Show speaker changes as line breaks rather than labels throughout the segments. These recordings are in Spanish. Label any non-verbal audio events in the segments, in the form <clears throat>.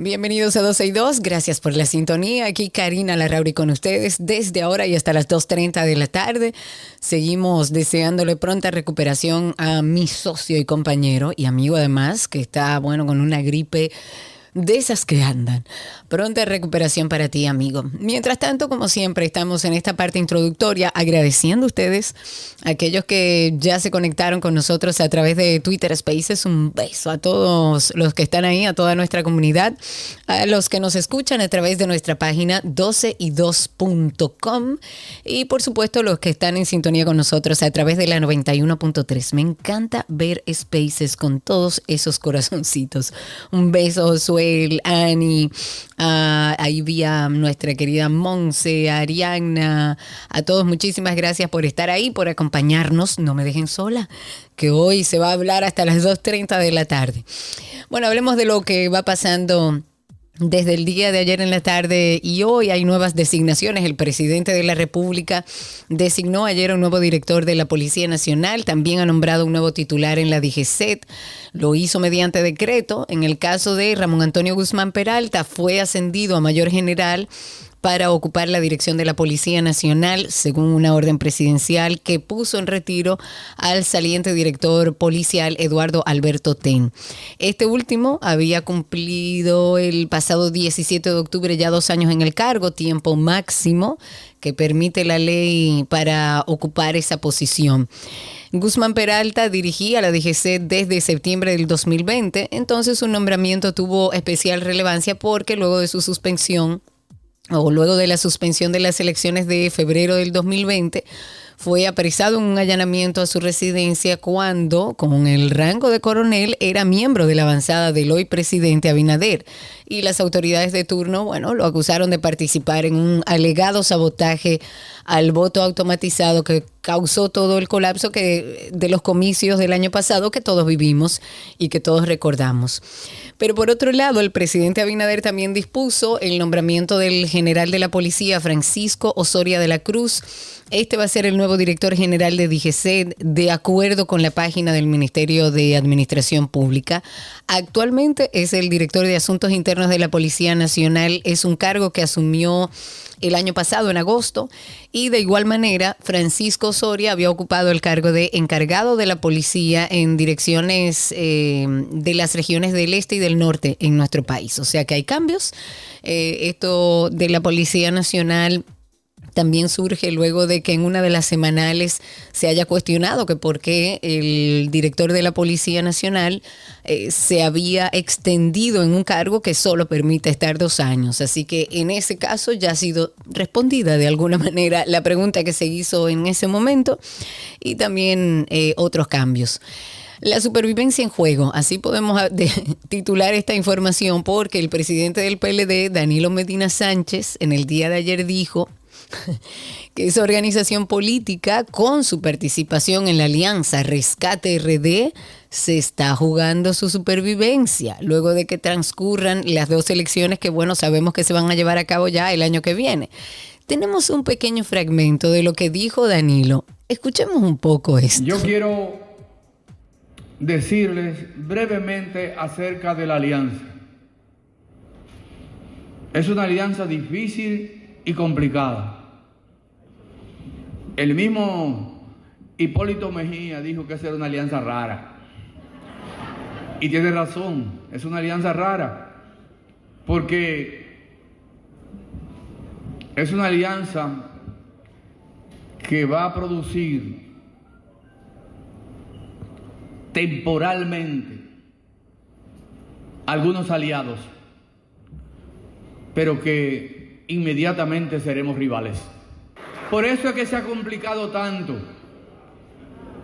Bienvenidos a 12 y 2, gracias por la sintonía. Aquí Karina Larrauri con ustedes desde ahora y hasta las 2.30 de la tarde. Seguimos deseándole pronta recuperación a mi socio y compañero y amigo además, que está, bueno, con una gripe de esas que andan. Pronta recuperación para ti, amigo. Mientras tanto, como siempre, estamos en esta parte introductoria agradeciendo a ustedes, a aquellos que ya se conectaron con nosotros a través de Twitter Spaces. Un beso a todos los que están ahí, a toda nuestra comunidad, a los que nos escuchan a través de nuestra página 12y2.com y por supuesto los que están en sintonía con nosotros a través de la 91.3. Me encanta ver Spaces con todos esos corazoncitos. Un beso, Josuel, Ani, ah, ahí vi a nuestra querida Monse, a Ariana, a todos muchísimas gracias por estar ahí, por acompañarnos. No me dejen sola, que hoy se va a hablar hasta las 2.30 de la tarde. Bueno, hablemos de lo que va pasando desde el día de ayer en la tarde y hoy hay nuevas designaciones. El presidente de la República designó ayer a un nuevo director de la Policía Nacional, también ha nombrado un nuevo titular en la DGCET, lo hizo mediante decreto. En el caso de Ramón Antonio Guzmán Peralta, fue ascendido a mayor general para ocupar la dirección de la Policía Nacional, según una orden presidencial que puso en retiro al saliente director policial Eduardo Alberto Ten. Este último había cumplido el pasado 17 de octubre ya dos años en el cargo, tiempo máximo que permite la ley para ocupar esa posición. Guzmán Peralta dirigía la DGC desde septiembre del 2020, entonces su nombramiento tuvo especial relevancia porque luego de su suspensión o luego de la suspensión de las elecciones de febrero del 2020, fue apresado en un allanamiento a su residencia cuando, con el rango de coronel, era miembro de la avanzada del hoy presidente Abinader. Y las autoridades de turno, bueno, lo acusaron de participar en un alegado sabotaje al voto automatizado que causó todo el colapso que, de los comicios del año pasado que todos vivimos y que todos recordamos. Pero por otro lado, el presidente Abinader también dispuso el nombramiento del general de la policía, Francisco Osoria de la Cruz. Este va a ser el nuevo director general de DGC, de acuerdo con la página del Ministerio de Administración Pública. Actualmente es el director de Asuntos Internos de la Policía Nacional. Es un cargo que asumió el año pasado, en agosto, y de igual manera, Francisco Soria había ocupado el cargo de encargado de la policía en direcciones eh, de las regiones del este y del norte en nuestro país. O sea que hay cambios. Eh, esto de la Policía Nacional también surge luego de que en una de las semanales se haya cuestionado que por qué el director de la Policía Nacional eh, se había extendido en un cargo que solo permite estar dos años. Así que en ese caso ya ha sido respondida de alguna <laughs> manera la pregunta que se hizo en ese momento y también eh, otros cambios. La supervivencia en juego, así podemos de- <laughs> titular esta información porque el presidente del PLD, Danilo Medina Sánchez, en el día de ayer dijo <laughs> que esa organización política, con su participación en la alianza Rescate RD, se está jugando su supervivencia, luego de que transcurran las dos elecciones que, bueno, sabemos que se van a llevar a cabo ya el año que viene. Tenemos un pequeño fragmento de lo que dijo Danilo. Escuchemos un poco esto.
Yo quiero decirles brevemente acerca de la alianza. Es una alianza difícil y complicada. El mismo Hipólito Mejía dijo que esa era una alianza rara. Y tiene razón, es una alianza rara, porque es una alianza que va a producir temporalmente algunos aliados, pero que inmediatamente seremos rivales. Por eso es que se ha complicado tanto,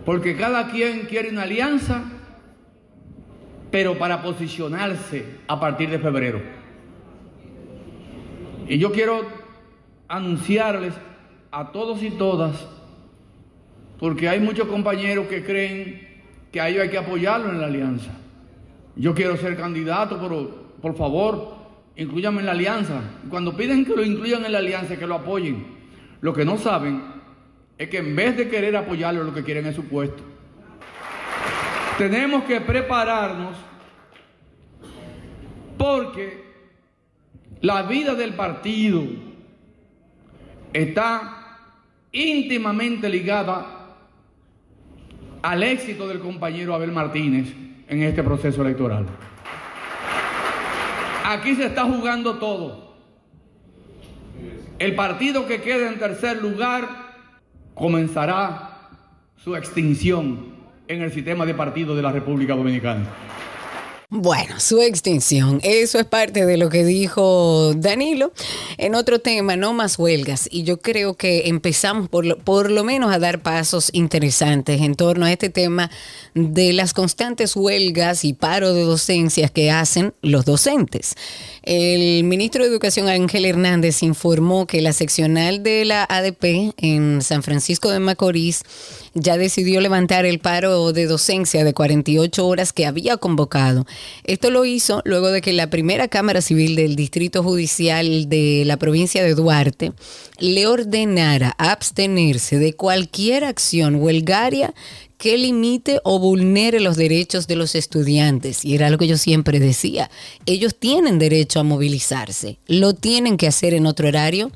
porque cada quien quiere una alianza, pero para posicionarse a partir de febrero. Y yo quiero anunciarles a todos y todas, porque hay muchos compañeros que creen que a ellos hay que apoyarlo en la alianza. Yo quiero ser candidato, pero por favor, incluyanme en la alianza. Cuando piden que lo incluyan en la alianza, que lo apoyen. Lo que no saben es que en vez de querer apoyarlo, lo que quieren es su puesto. Tenemos que prepararnos porque la vida del partido está íntimamente ligada al éxito del compañero Abel Martínez en este proceso electoral. Aquí se está jugando todo. El partido que quede en tercer lugar comenzará su extinción en el sistema de partidos de la República Dominicana.
Bueno, su extinción, eso es parte de lo que dijo Danilo. En otro tema, no más huelgas. Y yo creo que empezamos por lo, por lo menos a dar pasos interesantes en torno a este tema de las constantes huelgas y paro de docencias que hacen los docentes. El ministro de Educación Ángel Hernández informó que la seccional de la ADP en San Francisco de Macorís ya decidió levantar el paro de docencia de 48 horas que había convocado. Esto lo hizo luego de que la primera Cámara Civil del Distrito Judicial de la provincia de Duarte le ordenara abstenerse de cualquier acción huelgaria que limite o vulnere los derechos de los estudiantes. Y era lo que yo siempre decía. Ellos tienen derecho a movilizarse. Lo tienen que hacer en otro horario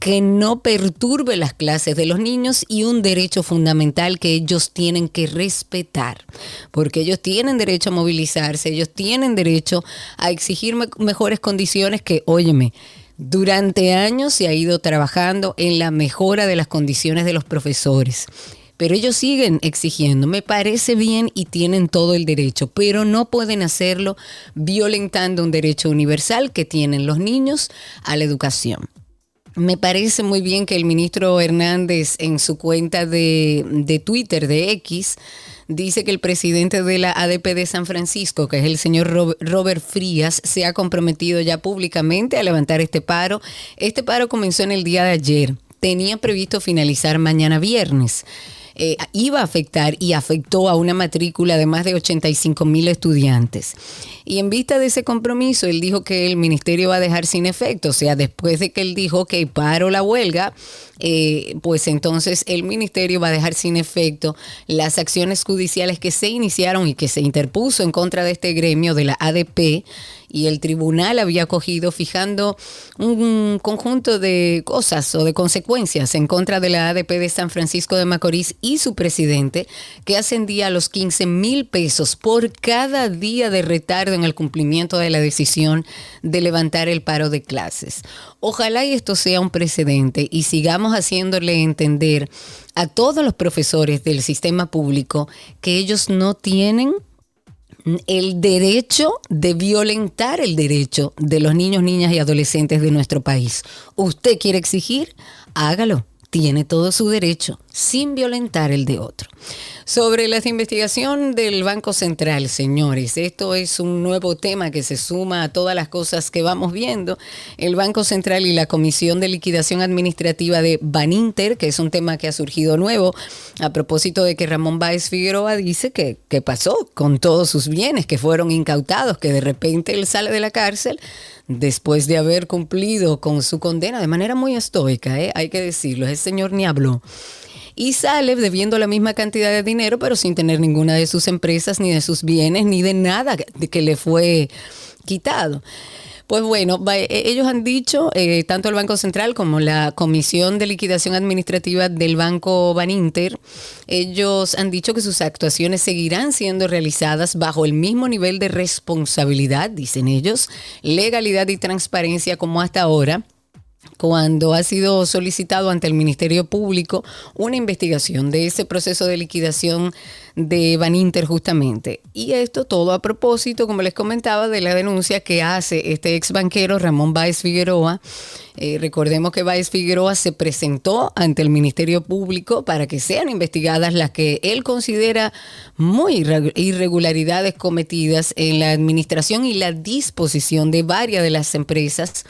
que no perturbe las clases de los niños y un derecho fundamental que ellos tienen que respetar. Porque ellos tienen derecho a movilizarse, ellos tienen derecho a exigir mejores condiciones que, óyeme, durante años se ha ido trabajando en la mejora de las condiciones de los profesores pero ellos siguen exigiendo. Me parece bien y tienen todo el derecho, pero no pueden hacerlo violentando un derecho universal que tienen los niños a la educación. Me parece muy bien que el ministro Hernández en su cuenta de, de, Twitter, de X, dice que el presidente de la ADP de San Francisco, que es el señor Robert Frías, se ha comprometido ya públicamente a levantar este paro. Este paro comenzó en el día de ayer. Tenía previsto finalizar mañana viernes. Eh, iba a afectar y afectó a una matrícula de más de 85 mil estudiantes. Y en vista de ese compromiso, él dijo que el ministerio va a dejar sin efecto, o sea, después de que él dijo que paro la huelga, eh, pues entonces el ministerio va a dejar sin efecto las acciones judiciales que se iniciaron y que se interpuso en contra de este gremio de la ADP y el tribunal había cogido fijando un conjunto de cosas o de consecuencias en contra de la ADP de San Francisco de Macorís y su presidente, que ascendía a los 15 mil pesos por cada día de retardo en el cumplimiento de la decisión de levantar el paro de clases. Ojalá y esto sea un precedente y sigamos haciéndole entender a todos los profesores del sistema público que ellos no tienen el derecho de violentar el derecho de los niños, niñas y adolescentes de nuestro país. Usted quiere exigir, hágalo tiene todo su derecho sin violentar el de otro. Sobre la investigación del Banco Central, señores, esto es un nuevo tema que se suma a todas las cosas que vamos viendo. El Banco Central y la Comisión de Liquidación Administrativa de Baninter, que es un tema que ha surgido nuevo, a propósito de que Ramón Báez Figueroa dice que, que pasó con todos sus bienes que fueron incautados, que de repente él sale de la cárcel después de haber cumplido con su condena de manera muy estoica, ¿eh? hay que decirlo, ese señor ni habló. Y sale debiendo la misma cantidad de dinero, pero sin tener ninguna de sus empresas, ni de sus bienes, ni de nada que le fue quitado. Pues bueno, e, ellos han dicho, eh, tanto el Banco Central como la Comisión de Liquidación Administrativa del Banco Baninter, ellos han dicho que sus actuaciones seguirán siendo realizadas bajo el mismo nivel de responsabilidad, dicen ellos, legalidad y transparencia como hasta ahora cuando ha sido solicitado ante el Ministerio Público una investigación de ese proceso de liquidación de Baninter justamente. Y esto todo a propósito, como les comentaba, de la denuncia que hace este ex banquero Ramón Báez Figueroa. Eh, recordemos que Báez Figueroa se presentó ante el Ministerio Público para que sean investigadas las que él considera muy irregularidades cometidas en la administración y la disposición de varias de las empresas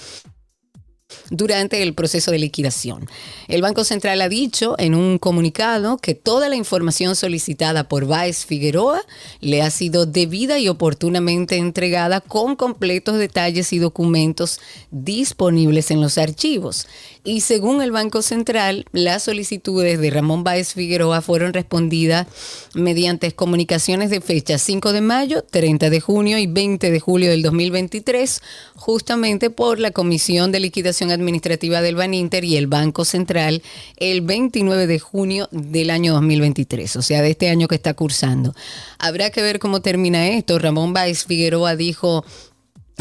durante el proceso de liquidación. El Banco Central ha dicho en un comunicado que toda la información solicitada por Baez Figueroa le ha sido debida y oportunamente entregada con completos detalles y documentos disponibles en los archivos. Y según el Banco Central, las solicitudes de Ramón Báez Figueroa fueron respondidas mediante comunicaciones de fecha 5 de mayo, 30 de junio y 20 de julio del 2023, justamente por la Comisión de Liquidación Administrativa del Baninter y el Banco Central el 29 de junio del año 2023, o sea, de este año que está cursando. Habrá que ver cómo termina esto. Ramón Báez Figueroa dijo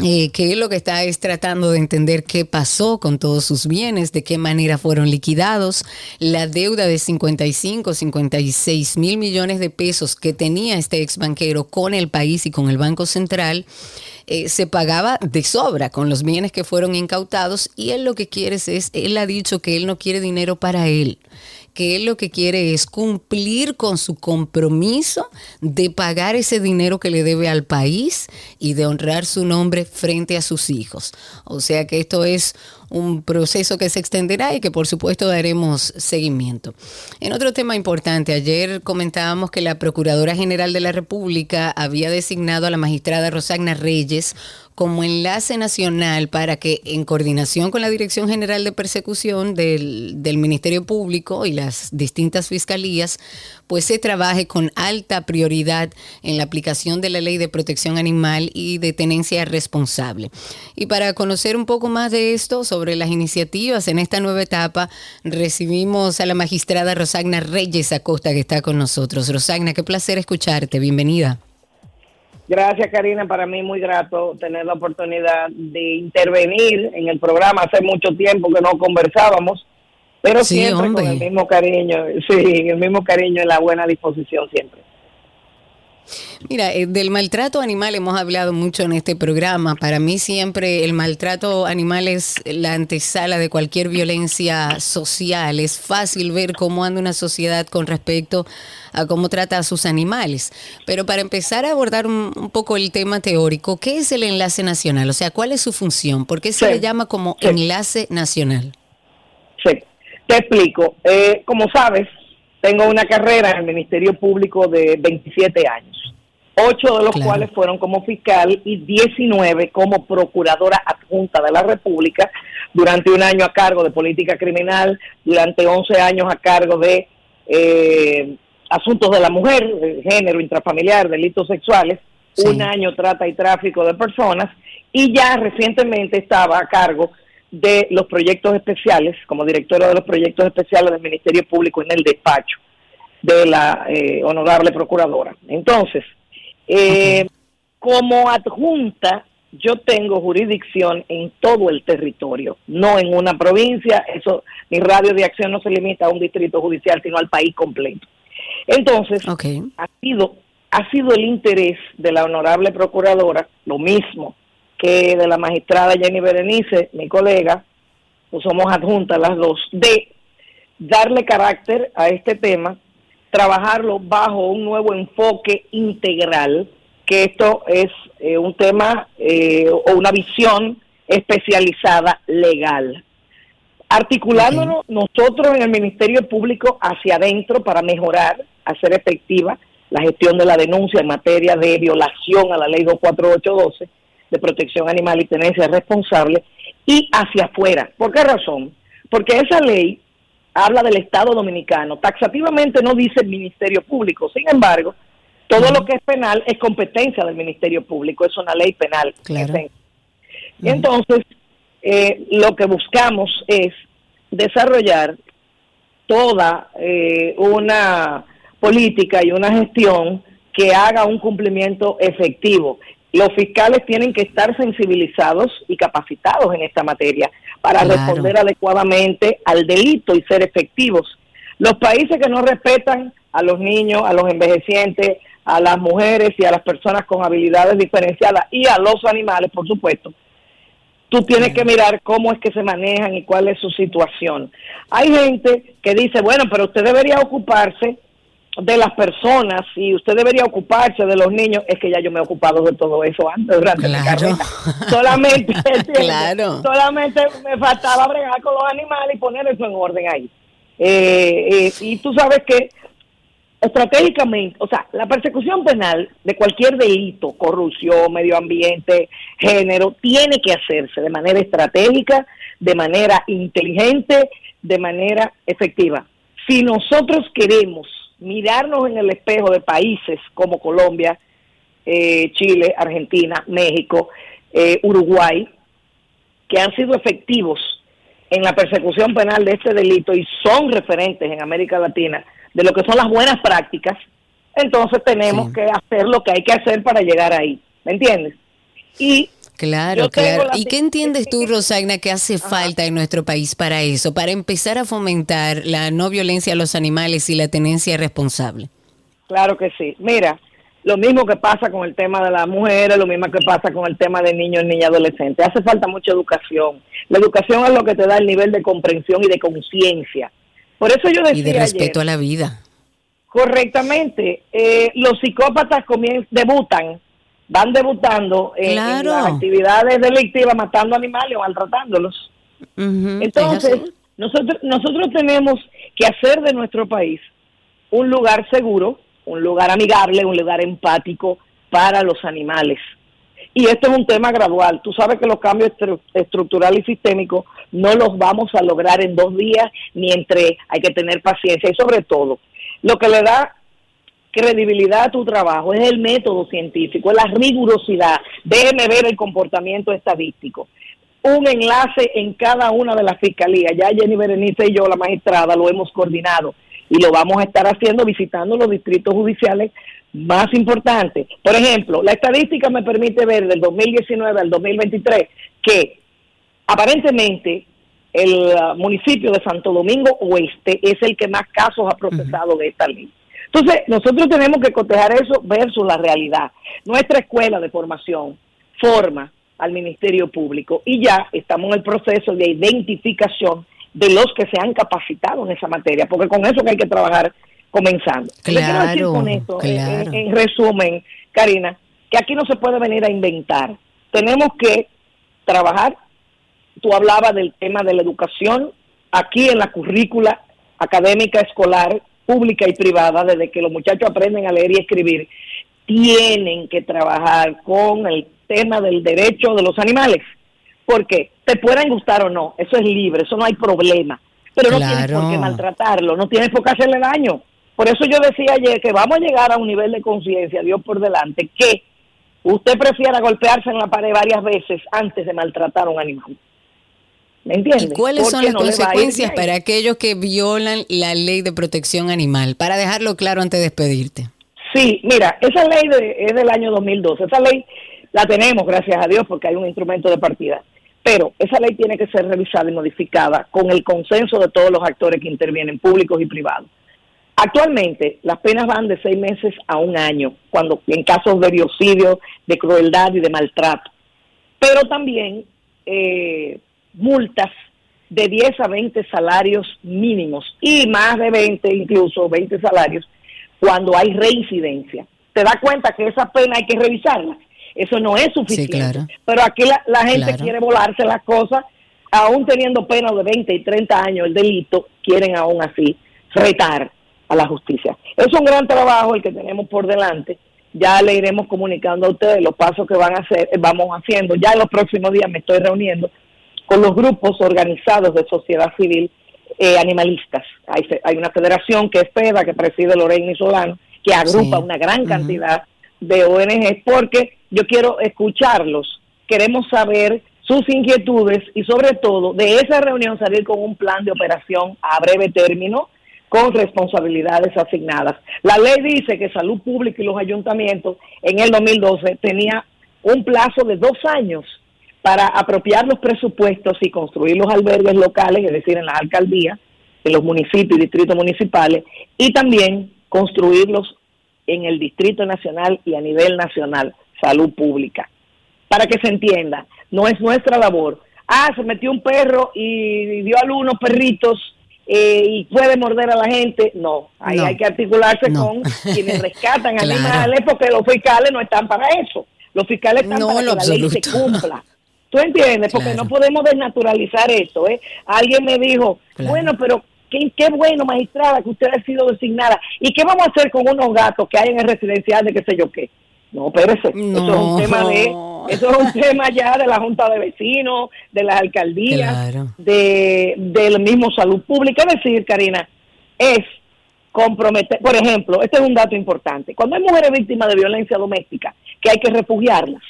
eh, que lo que está es tratando de entender qué pasó con todos sus bienes, de qué manera fueron liquidados, la deuda de 55, 56 mil millones de pesos que tenía este ex banquero con el país y con el Banco Central. Eh, se pagaba de sobra con los bienes que fueron incautados y él lo que quiere es, él ha dicho que él no quiere dinero para él, que él lo que quiere es cumplir con su compromiso de pagar ese dinero que le debe al país y de honrar su nombre frente a sus hijos. O sea que esto es un proceso que se extenderá y que por supuesto daremos seguimiento. En otro tema importante, ayer comentábamos que la Procuradora General de la República había designado a la magistrada Rosagna Reyes como enlace nacional para que en coordinación con la Dirección General de Persecución del, del, Ministerio Público y las distintas fiscalías, pues se trabaje con alta prioridad en la aplicación de la ley de protección animal y de tenencia responsable. Y para conocer un poco más de esto, sobre las iniciativas en esta nueva etapa, recibimos a la magistrada Rosagna Reyes Acosta que está con nosotros. Rosagna, qué placer escucharte. Bienvenida.
Gracias, Karina. Para mí muy grato tener la oportunidad de intervenir en el programa. Hace mucho tiempo que no conversábamos, pero siempre con el mismo cariño, sí, el mismo cariño y la buena disposición siempre.
Mira, eh, del maltrato animal hemos hablado mucho en este programa. Para mí siempre el maltrato animal es la antesala de cualquier violencia social. Es fácil ver cómo anda una sociedad con respecto a cómo trata a sus animales. Pero para empezar a abordar un, poco el tema teórico, ¿qué es el enlace nacional? O sea, ¿cuál es su función? ¿Por qué se le llama como enlace nacional?
Sí, te explico. Eh, como sabes, tengo una carrera en el Ministerio Público de 27 años, ocho de los cuales fueron como fiscal y 19 como procuradora adjunta de la República, durante un año a cargo de política criminal, durante 11 años a cargo de eh, asuntos de la mujer, género, intrafamiliar, delitos sexuales, un año trata y tráfico de personas, y ya recientemente estaba a cargo de los proyectos especiales, como directora de los proyectos especiales del Ministerio Público en el despacho de la eh, honorable procuradora. Entonces, eh, como adjunta, yo tengo jurisdicción en todo el territorio, no en una provincia, eso, mi radio de acción no se limita a un distrito judicial, sino al país completo. Entonces, ha sido ha sido el interés de la honorable procuradora, lo mismo que de la magistrada Jenny Berenice, mi colega, pues somos adjuntas las dos, de darle carácter a este tema, trabajarlo bajo un nuevo enfoque integral, que esto es eh, un tema eh, o una visión especializada legal. Articulándonos nosotros en el Ministerio Público hacia adentro para mejorar, hacer efectiva la gestión de la denuncia en materia de violación a la ley 24812 de protección animal y tenencia responsable y hacia afuera. ¿Por qué razón? Porque esa ley habla del Estado dominicano, taxativamente no dice el Ministerio Público, sin embargo, todo lo que es penal es competencia del Ministerio Público, es una ley penal. Y entonces, eh, lo que buscamos es desarrollar toda eh, una política y una gestión que haga un cumplimiento efectivo los fiscales tienen que estar sensibilizados y capacitados en esta materia, para responder adecuadamente al delito y ser efectivos. Los países que no respetan a los niños, a los envejecientes, a las mujeres y a las personas con habilidades diferenciadas y a los animales, por supuesto, tú tienes que mirar cómo es que se manejan y cuál es su situación. Hay gente que dice, bueno, pero usted debería ocuparse de las personas y usted debería ocuparse de los niños, es que ya yo me he ocupado de todo eso antes durante la carrera. Solamente, <laughs> solamente me faltaba bregar con los animales y poner eso en orden ahí. Eh, eh, y tú sabes que estratégicamente, o sea, la persecución penal de cualquier delito, corrupción, medio ambiente, género, tiene que hacerse de manera estratégica, de manera inteligente, de manera efectiva. Si nosotros queremos mirarnos en el espejo de países como Colombia, eh, Chile, Argentina, México, eh, Uruguay, que han sido efectivos en la persecución penal de este delito y son referentes en América Latina de lo que son las buenas prácticas, entonces tenemos que hacer lo que hay que hacer para llegar ahí, ¿me entiendes?
Y Claro, claro. ¿Y qué entiendes tú, Rosagna, que hace falta en nuestro país para eso, para empezar a fomentar la no violencia a los animales y la tenencia responsable?
Claro que sí. Mira, lo mismo que pasa con el tema de las mujeres, lo mismo que pasa con el tema de niños, niñas, adolescentes. Hace falta mucha educación. La educación es lo que te da el nivel de comprensión y de conciencia. Por eso yo decía.
Y de respeto a la vida.
Correctamente. Eh, los psicópatas debutan van debutando en, las actividades delictivas, matando animales o maltratándolos. Entonces, nosotros, nosotros tenemos que hacer de nuestro país un lugar seguro, un lugar amigable, un lugar empático para los animales. Y esto es un tema gradual. Tú sabes que los cambios estructurales y sistémicos no los vamos a lograr en dos días, ni entre, hay que tener paciencia y sobre todo, lo que le da credibilidad a tu trabajo, es el método científico, es la rigurosidad. Déjeme ver el comportamiento estadístico. Un enlace en cada una de las fiscalías. Ya Jenny Berenice y yo, la magistrada, lo hemos coordinado y lo vamos a estar haciendo visitando los distritos judiciales más importantes. Por ejemplo, la estadística me permite ver del 2019 al 2023 que aparentemente el uh, municipio de Santo Domingo Oeste es el que más casos ha procesado de esta ley. Entonces, nosotros tenemos que cotejar eso versus la realidad. Nuestra escuela de formación forma al Ministerio Público y ya estamos en el proceso de identificación de los que se han capacitado en esa materia, porque con eso que hay que trabajar comenzando.
Claro,
con esto, en, resumen, Karina, que aquí no se puede venir a inventar. Tenemos que trabajar, tú hablabas del tema de la educación, aquí en la currícula académica escolar pública y privada, desde que los muchachos aprenden a leer y escribir, tienen que trabajar con el tema del derecho de los animales. Porque te pueden gustar o no, eso es libre, eso no hay problema. Pero no tienes por qué maltratarlo, no tienes por qué hacerle daño. Por eso yo decía ayer que vamos a llegar a un nivel de conciencia, Dios por delante, que usted prefiera golpearse en la pared varias veces antes de maltratar a un animal. ¿Me entiendes?
¿Y cuáles son las consecuencias para aquellos que violan la ley de protección animal? Para dejarlo claro antes de despedirte.
Sí, mira, esa ley es del año 2012. Esa ley la tenemos, gracias a Dios, porque hay un instrumento de partida. Pero esa ley tiene que ser revisada y modificada con el consenso de todos los actores que intervienen, públicos y privados. Actualmente, las penas van de seis meses a un año, cuando en casos de biocidio, de crueldad y de maltrato. Pero también eh, multas de 10 a 20 salarios mínimos y más de 20, incluso 20 salarios, cuando hay reincidencia. ¿Te das cuenta que esa pena hay que revisarla? Eso no es suficiente. Pero aquí la, gente quiere volarse las cosas, aún teniendo pena de 20 y 30 años el delito, quieren aún así retar a la justicia. Es un gran trabajo el que tenemos por delante. Ya le iremos comunicando a ustedes los pasos que van a hacer, vamos haciendo. Ya en los próximos días me estoy reuniendo con los grupos organizados de sociedad civil eh, animalistas. Hay, hay, una federación que es FEDA, que preside Lorena Solano, que agrupa una gran cantidad de ONG, porque yo quiero escucharlos, queremos saber sus inquietudes y sobre todo de esa reunión salir con un plan de operación a breve término con responsabilidades asignadas. La ley dice que Salud Pública y los ayuntamientos en el 2012 tenía un plazo de dos años para apropiar los presupuestos y construir los albergues locales, es decir, en las alcaldías, en los municipios y distritos municipales, y también construirlos en el Distrito Nacional y a nivel nacional, salud pública. Para que se entienda, no es nuestra labor. Ah, se metió un perro y dio a unos perritos eh, y puede morder a la gente. No, ahí hay que articularse con quienes rescatan <laughs> animales porque los fiscales no están para eso. Los fiscales están para que la ley se cumpla. ¿Tú entiendes? Porque no podemos desnaturalizar eso. ¿eh? Alguien me dijo, bueno, pero qué, qué bueno, magistrada, que usted ha sido designada. ¿Y qué vamos a hacer con unos gatos que hay en el residencial de qué sé yo qué? No, espérese, eso es un tema de, <laughs> eso es un tema ya de la Junta de Vecinos, de las alcaldías, de del mismo salud pública. Es decir, Karina, es comprometer, por ejemplo, este es un dato importante. Cuando hay mujeres víctimas de violencia doméstica, que hay que refugiarlas,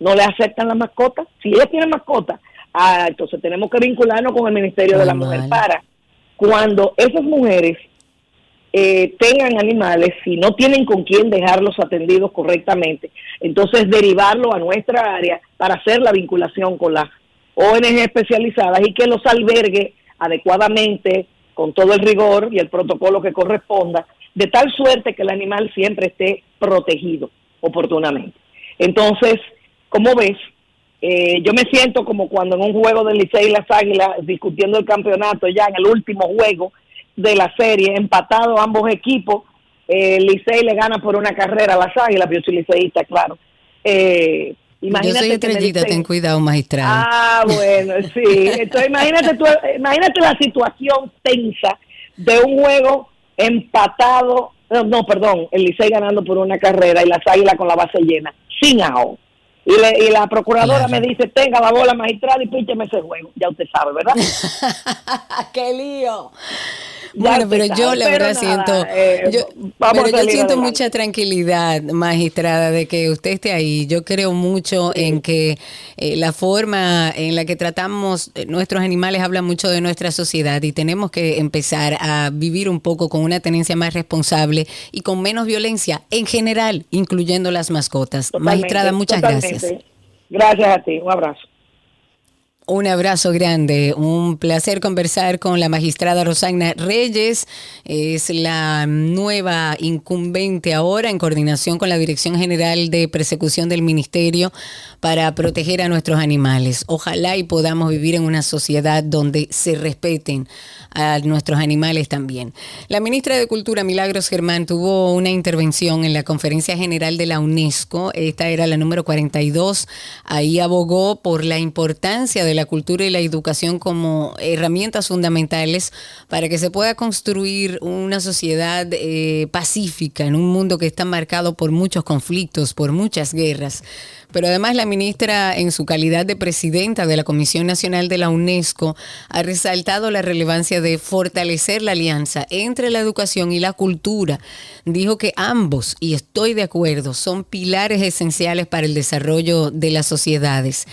no le aceptan la mascota. Si ellas tienen mascota, ah, entonces tenemos que vincularnos con el Ministerio de la Mujer para cuando esas mujeres eh, tengan animales, si no tienen con quién dejarlos atendidos correctamente, entonces derivarlo a nuestra área para hacer la vinculación con las ONG especializadas y que los albergue adecuadamente, con todo el rigor y el protocolo que corresponda, de tal suerte que el animal siempre esté protegido oportunamente. Entonces, como ves, eh, yo me siento como cuando en un juego del Licey y las Águilas, discutiendo el campeonato ya en el último juego de la serie, empatado ambos equipos, eh, Licey le gana por una carrera a las Águilas, yo soy liceísta, claro. Eh,
imagínate yo soy ten cuidado, magistrado.
Ah, bueno, <laughs> sí. Entonces imagínate, imagínate la situación tensa de un juego empatado, no, perdón, el Licey ganando por una carrera y las Águilas con la base llena, sin AO. Y, la procuradora me dice, tenga la bola magistrada y pícheme ese juego. Ya usted sabe, ¿verdad? <laughs>
¡Qué lío! Bueno, pero yo la verdad siento, eh, yo, pero yo siento mucha tranquilidad, magistrada, de que usted esté ahí. Yo creo mucho en que eh, la forma en la que tratamos eh, nuestros animales habla mucho de nuestra sociedad y tenemos que empezar a vivir un poco con una tenencia más responsable y con menos violencia en general, incluyendo las mascotas. magistrada, muchas gracias.
Gracias a ti, un abrazo.
Un abrazo grande, un placer conversar con la magistrada Rosagna Reyes. Es la nueva incumbente ahora en coordinación con la Dirección General de Persecución del Ministerio para proteger a nuestros animales. Ojalá y podamos vivir en una sociedad donde se respeten a nuestros animales también. La ministra de Cultura, Milagros Germán, tuvo una intervención en la Conferencia General de la UNESCO. Esta era la número 42. Ahí abogó por la importancia de la cultura y la educación como herramientas fundamentales para que se pueda construir una sociedad eh, pacífica en un mundo que está marcado por muchos conflictos, por muchas guerras. Pero además la ministra, en su calidad de presidenta de la Comisión Nacional de la UNESCO, ha resaltado la relevancia de fortalecer la alianza entre la educación y la cultura. Dijo que ambos, y estoy de acuerdo, son pilares esenciales para el desarrollo de las sociedades.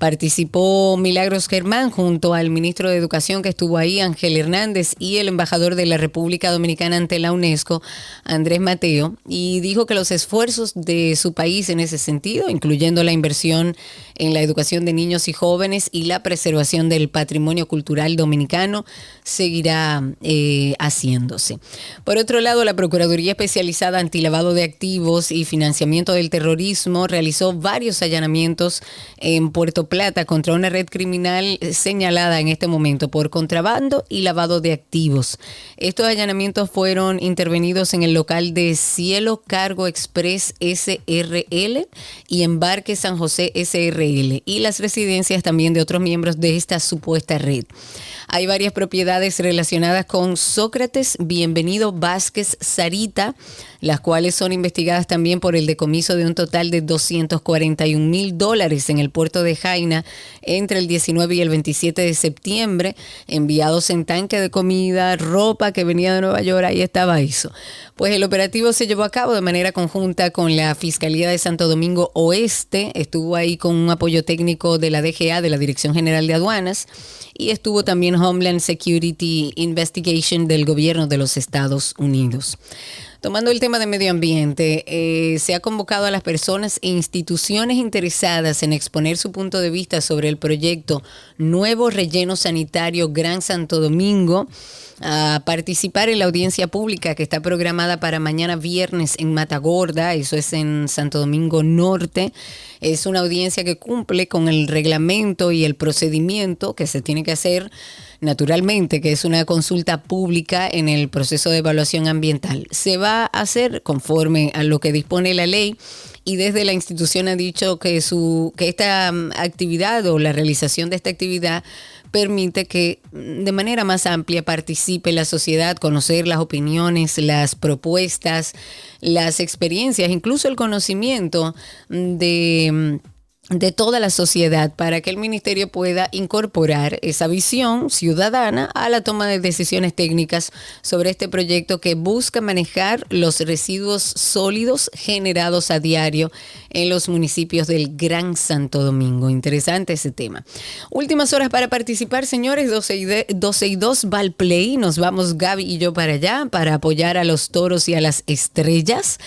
Participó Milagros Germán junto al ministro de Educación que estuvo ahí, Ángel Hernández, y el embajador de la República Dominicana ante la UNESCO, Andrés Mateo, y dijo que los esfuerzos de su país en ese sentido, incluyendo la inversión en la educación de niños y jóvenes y la preservación del patrimonio cultural dominicano, seguirá eh, haciéndose. Por otro lado, la Procuraduría Especializada Antilavado de Activos y Financiamiento del Terrorismo realizó varios allanamientos en Puerto Plata contra una red criminal señalada en este momento por contrabando y lavado de activos. Estos allanamientos fueron intervenidos en el local de Cielo Cargo Express SRL y Embarque San José SRL y las residencias también de otros miembros de esta supuesta red. Hay varias propiedades relacionadas con Sócrates, Bienvenido Vázquez Sarita, las cuales son investigadas también por el decomiso de un total de 241 mil dólares en el puerto de Jaina entre el 19 y el 27 de septiembre, enviados en tanque de comida, ropa que venía de Nueva York, ahí estaba eso. Pues el operativo se llevó a cabo de manera conjunta con la Fiscalía de Santo Domingo Oeste, estuvo ahí con un apoyo técnico de la DGA, de la Dirección General de Aduanas, y estuvo también Homeland Security Investigation del gobierno de los Estados Unidos. Tomando el tema de medio ambiente, eh, se ha convocado a las personas e instituciones interesadas en exponer su punto de vista sobre el proyecto Nuevo Relleno Sanitario Gran Santo Domingo a participar en la audiencia pública que está programada para mañana viernes en Matagorda, eso es en Santo Domingo Norte. Es una audiencia que cumple con el reglamento y el procedimiento que se tiene que hacer naturalmente, que es una consulta pública en el proceso de evaluación ambiental. Se va a hacer conforme a lo que dispone la ley y desde la institución ha dicho que, su, que esta mm, actividad o la realización de esta actividad permite que mm, de manera más amplia participe la sociedad, conocer las opiniones, las propuestas, las experiencias, incluso el conocimiento de mm, de toda la sociedad para que el ministerio pueda incorporar esa visión ciudadana a la toma de decisiones técnicas sobre este proyecto que busca manejar los residuos sólidos generados a diario en los municipios del Gran Santo Domingo. Interesante ese tema. Últimas horas para participar, señores, 12 y, 12 y 2 Valplay. Nos vamos Gaby y yo para allá para apoyar a los toros y a las estrellas.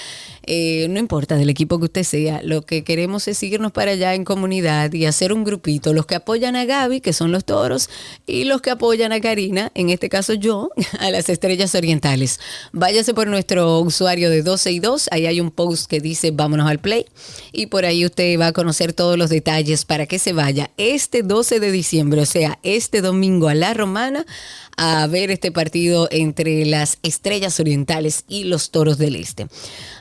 Eh, no importa del equipo que usted sea, lo que queremos es seguirnos para allá en comunidad y hacer un grupito, los que apoyan a Gaby, que son los toros, y los que apoyan a Karina, en este caso yo, <laughs> a las estrellas orientales. Váyase por nuestro usuario de 12 y 2, ahí hay un post que dice vámonos al play y por ahí usted va a conocer todos los detalles para que se vaya este 12 de diciembre, o sea, este domingo a la romana a ver este partido entre las estrellas orientales y los toros del este.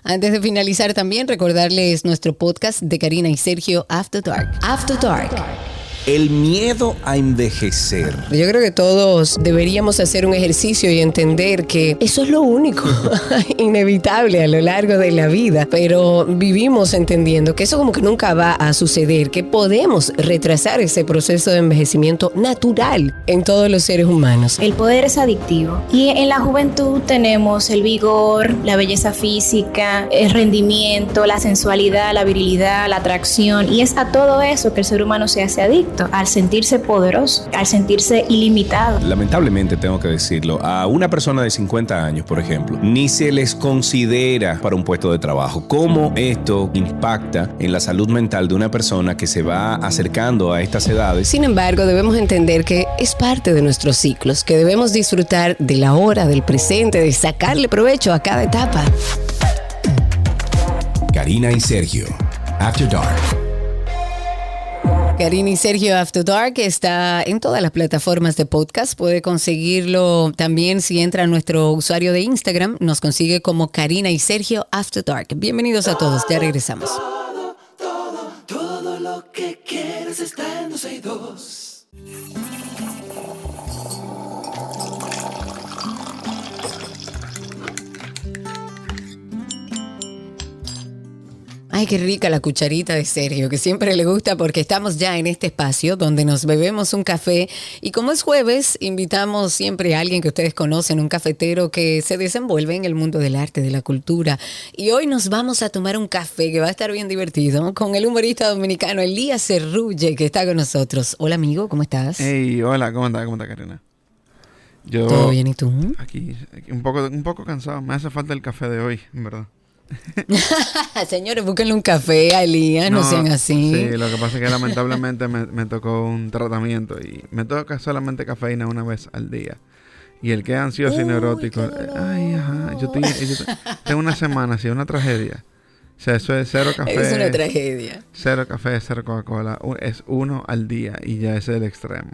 Antes de finalizar también recordarles nuestro podcast de Karina y Sergio After Dark. After Dark
el miedo a envejecer.
Yo creo que todos deberíamos hacer un ejercicio y entender que eso es lo único <laughs> inevitable a lo largo de la vida, pero vivimos entendiendo que eso como que nunca va a suceder, que podemos retrasar ese proceso de envejecimiento natural en todos los seres humanos.
El poder es adictivo y en la juventud tenemos el vigor, la belleza física, el rendimiento, la sensualidad, la virilidad, la atracción y es a todo eso que el ser humano se hace adicto al sentirse poderoso, al sentirse ilimitado.
Lamentablemente tengo que decirlo, a una persona de 50 años, por ejemplo, ni se les considera para un puesto de trabajo. ¿Cómo esto impacta en la salud mental de una persona que se va acercando a estas edades?
Sin embargo, debemos entender que es parte de nuestros ciclos, que debemos disfrutar de la hora, del presente, de sacarle provecho a cada etapa.
Karina y Sergio, After Dark.
Karina y Sergio After Dark está en todas las plataformas de podcast. Puede conseguirlo también si entra a nuestro usuario de Instagram. Nos consigue como Karina y Sergio After Dark. Bienvenidos a todos. Ya regresamos.
Todo, todo, todo lo que quieres está en
Ay, qué rica la cucharita de Sergio, que siempre le gusta porque estamos ya en este espacio donde nos bebemos un café y como es jueves, invitamos siempre a alguien que ustedes conocen, un cafetero que se desenvuelve en el mundo del arte, de la cultura. Y hoy nos vamos a tomar un café que va a estar bien divertido con el humorista dominicano Elías Cerrulle que está con nosotros. Hola amigo, ¿cómo estás?
Hey, hola, ¿cómo estás? ¿Cómo estás, Karina?
Yo, ¿Todo bien y tú?
Aquí, aquí, un poco, un poco cansado. Me hace falta el café de hoy, en verdad. <laughs>
Señores, búsquenle un café a Elías, no, sean así.
Sí, lo que pasa es que lamentablemente me, tocó un tratamiento y me toca solamente cafeína una vez al día. Y el que es ansioso y neurótico, ay, ajá, yo, tengo una semana así, una tragedia. O sea, eso es cero café.
Es una tragedia.
Cero café, cero Coca-Cola. Es uno al día y ya ese es el extremo.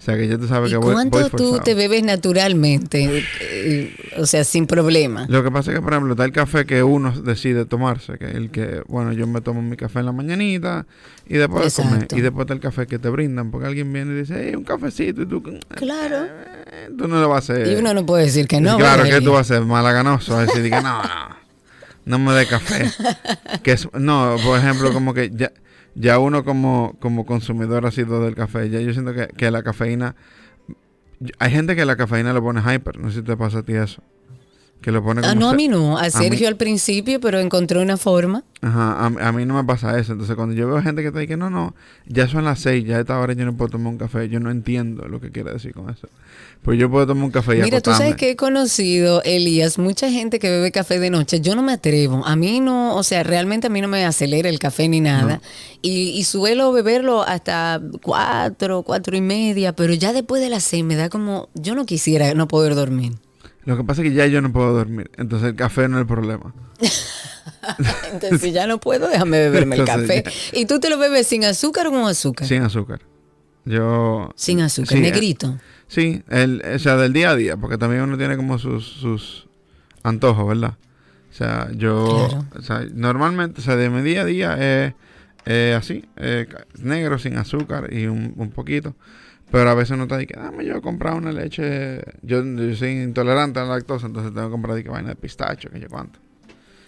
O sea, que ya tú sabes que voy,
¿Cuánto tú te bebes naturalmente? Eh, o sea, sin problema.
Lo que pasa es que, por ejemplo, está el café que uno decide tomarse, que el que, bueno, yo me tomo mi café en la mañanita y después de comer. Y después está el café que te brindan, porque alguien viene y dice, hey, un cafecito, y tú...
Claro.
Eh, tú no lo vas a hacer.
Y uno no puede decir que no.
claro, que tú vas a ser malaganoso, a decir que no, no, no me dé café. <laughs> que es, no, por ejemplo, como que ya ya uno como, como consumidor ha sido del café, ya yo siento que, la cafeína, hay gente que la cafeína le pone hyper, no sé si te pasa a ti eso. Que lo pone
Ah,
como
no, a mí no. A
mí-
Sergio al principio, pero encontró una forma.
Ajá, a, a mí no me pasa eso. Entonces, cuando yo veo gente que te dice, no, no, ya son las seis, ya a esta hora yo no puedo tomar un café, yo no entiendo lo que quiere decir con eso. Pues yo puedo tomar un café y
Mira, tú sabes que he conocido, Elías, mucha gente que bebe café de noche. Yo no me atrevo. A mí no, o sea, realmente a mí no me acelera el café ni nada. Y, y suelo beberlo hasta cuatro, cuatro y media, pero ya después de las seis me da como, yo no quisiera no poder dormir.
Lo que pasa es que ya yo no puedo dormir. Entonces, el café no es el problema. <laughs>
Entonces, si ya no puedo, déjame beberme el café. ¿Y tú te lo bebes sin azúcar o con azúcar?
Sin azúcar. Yo.
Sin azúcar,
Sí,
negrito.
Sí, el, o sea, del día a día, porque también uno tiene como sus, sus antojos, ¿verdad? O sea, yo,
Claro.
o sea, normalmente, o sea, de mi día a día es eh, así, eh, negro, sin azúcar y un, un poquito. Pero a veces uno está diciendo, dame yo he comprado una leche, yo, yo soy intolerante a la lactosa, entonces tengo que comprar de que vaina de pistacho, que yo cuánto.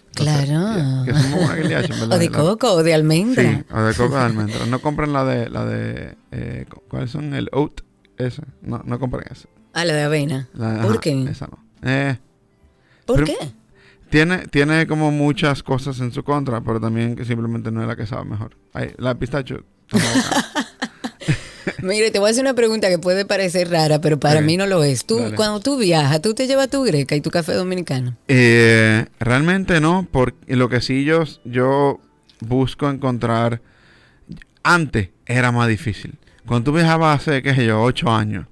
Entonces,
Claro.
yeah, que son muy buenas que le hacen, ¿verdad? <laughs>
O de
La-
coco o de almendra.
Sí, o de coco de almendra. No compren la de, la de, eh, cu- ¿cuáles son? El oat, esa. No, no compren esa.
Ah, la de avena.
La-
¿Por
ajá,
qué?
Esa no. Eh,
¿Por qué?
tiene, tiene como muchas cosas en su contra, pero también que simplemente no es la que sabe mejor. Ay, la de pistacho. <laughs> <laughs>
Mire, te voy a hacer una pregunta que puede parecer rara, pero para mí no lo es. Tú,
Dale.
cuando tú viajas, tú te llevas tu greca y tu café dominicano.
Eh, realmente no, porque lo que sí yo, yo busco encontrar, antes era más difícil. Cuando tú viajabas hace, qué sé yo, ocho años,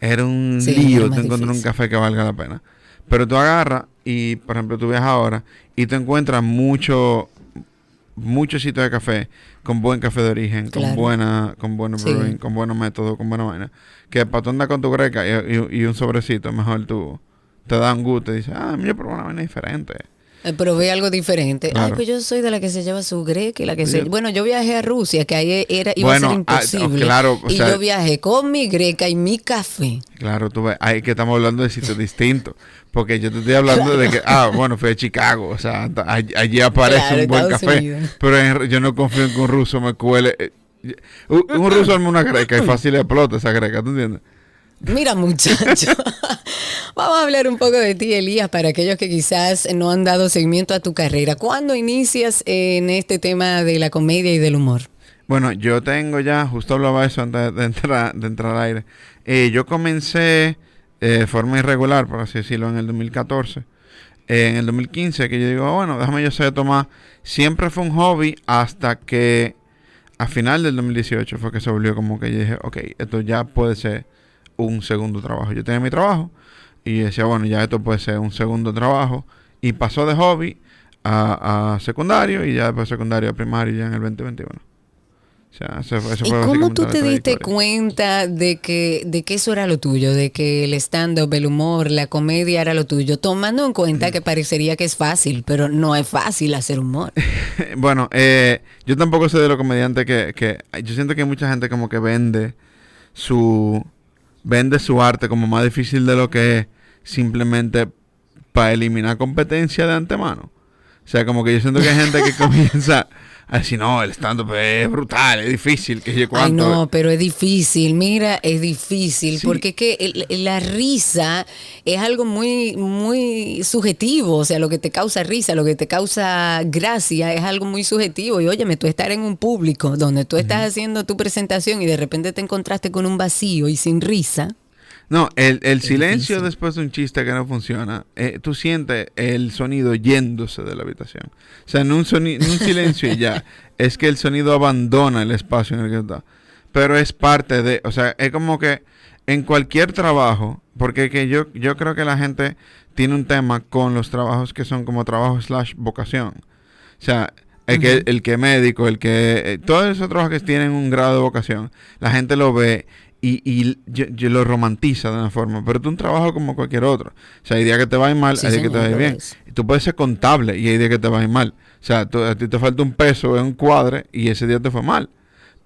era un
Sí,
lío
era
te encontrar un café que valga la pena. Pero tú agarras y, por ejemplo, tú viajas ahora y te encuentras mucho, muchos sitios de café con buen café de origen,
Claro.
con buena, con buenos
Sí.
brewing, con buenos métodos, con buena vaina. Que para tú andar con tu greca y, y- y un sobrecito, mejor tú te da un gusto y dices, ah, yo probé una vaina diferente.
Eh, Probé algo diferente. Ay, pues yo soy de la que se lleva su greca y la que se... Bueno, yo viajé a Rusia, que ahí era, iba
Bueno,
a ser
ah,
imposible.
claro, o
y
sea-
yo viajé con mi greca y mi café.
Claro, tú ves, ahí que estamos hablando de sitios distintos. Porque yo te estoy hablando de que, ah, bueno, fui a Chicago, o sea, allí aparece
Claro,
un buen
Estados
café.
Unidos.
Pero en- yo no confío en que un ruso me cuele. eh, Un, un ruso arma una greca y fácil explota esa greca, ¿tú entiendes?
Mira, muchacho. <laughs> Vamos a hablar un poco de ti, Elías, para aquellos que quizás no han dado seguimiento a tu carrera. ¿Cuándo inicias en este tema de la comedia y del humor?
Bueno, yo tengo ya, justo hablaba eso antes de entrar, de entrar al aire. Eh, yo comencé eh, de forma irregular, por así decirlo, en el 2014. Eh, en el 2015, que yo digo, "Ah, bueno, déjame yo ser tomar. Siempre fue un hobby hasta que a final del 2018 fue que se volvió como que yo dije, ok, esto ya puede ser un segundo trabajo. Yo tenía mi trabajo y decía, bueno, ya esto puede ser un segundo trabajo. Y pasó de hobby a, a secundario y ya después secundario a primario ya en el 2021. O sea, eso, fue- eso
¿Y cómo tú te diste cuenta de que, de que eso era lo tuyo, de que el stand-up, el humor, la comedia era lo tuyo? Tomando en
Mm.
cuenta que parecería que es fácil, pero no es fácil hacer humor. <laughs>
bueno, eh, yo tampoco soy de los comediantes que, que... Yo siento que hay mucha gente como que vende su... Vende su arte como más difícil de lo que es simplemente para eliminar competencia de antemano. O sea, como que yo siento que hay gente que <laughs> comienza a decir, no, el stand-up es brutal, es difícil, que yo
Ay,
cuánto...
no, pero es difícil, mira, es difícil,
Sí.
porque es que el- el- la risa es algo muy, muy subjetivo, o sea, lo que te causa risa, lo que te causa gracia es algo muy subjetivo. Y óyeme, tú estar en un público donde tú estás haciendo tu presentación y de repente te encontraste con un vacío y sin risa.
No, el, el silencio
difícil.
después de un chiste que no funciona, eh, tú sientes el sonido yéndose de la habitación. O sea, no un, soni- no un silencio y ya, <laughs> es que el sonido abandona el espacio en el que está. Pero es parte de, o sea, es como que en cualquier trabajo, porque que yo, yo creo que la gente tiene un tema con los trabajos que son como trabajo slash vocación. O sea, el que, el que médico, el que... eh, todos esos trabajos que tienen un grado de vocación, la gente lo ve y, y yo, yo lo romantiza de una forma. Pero tú un trabajo como cualquier otro. O sea, hay días que te va a ir mal,
Sí,
hay días que te va a ir bien.
es.
Y tú puedes ser contable y hay días que te va a ir mal. O sea, tú- a ti te falta un peso en un cuadre y ese día te fue mal.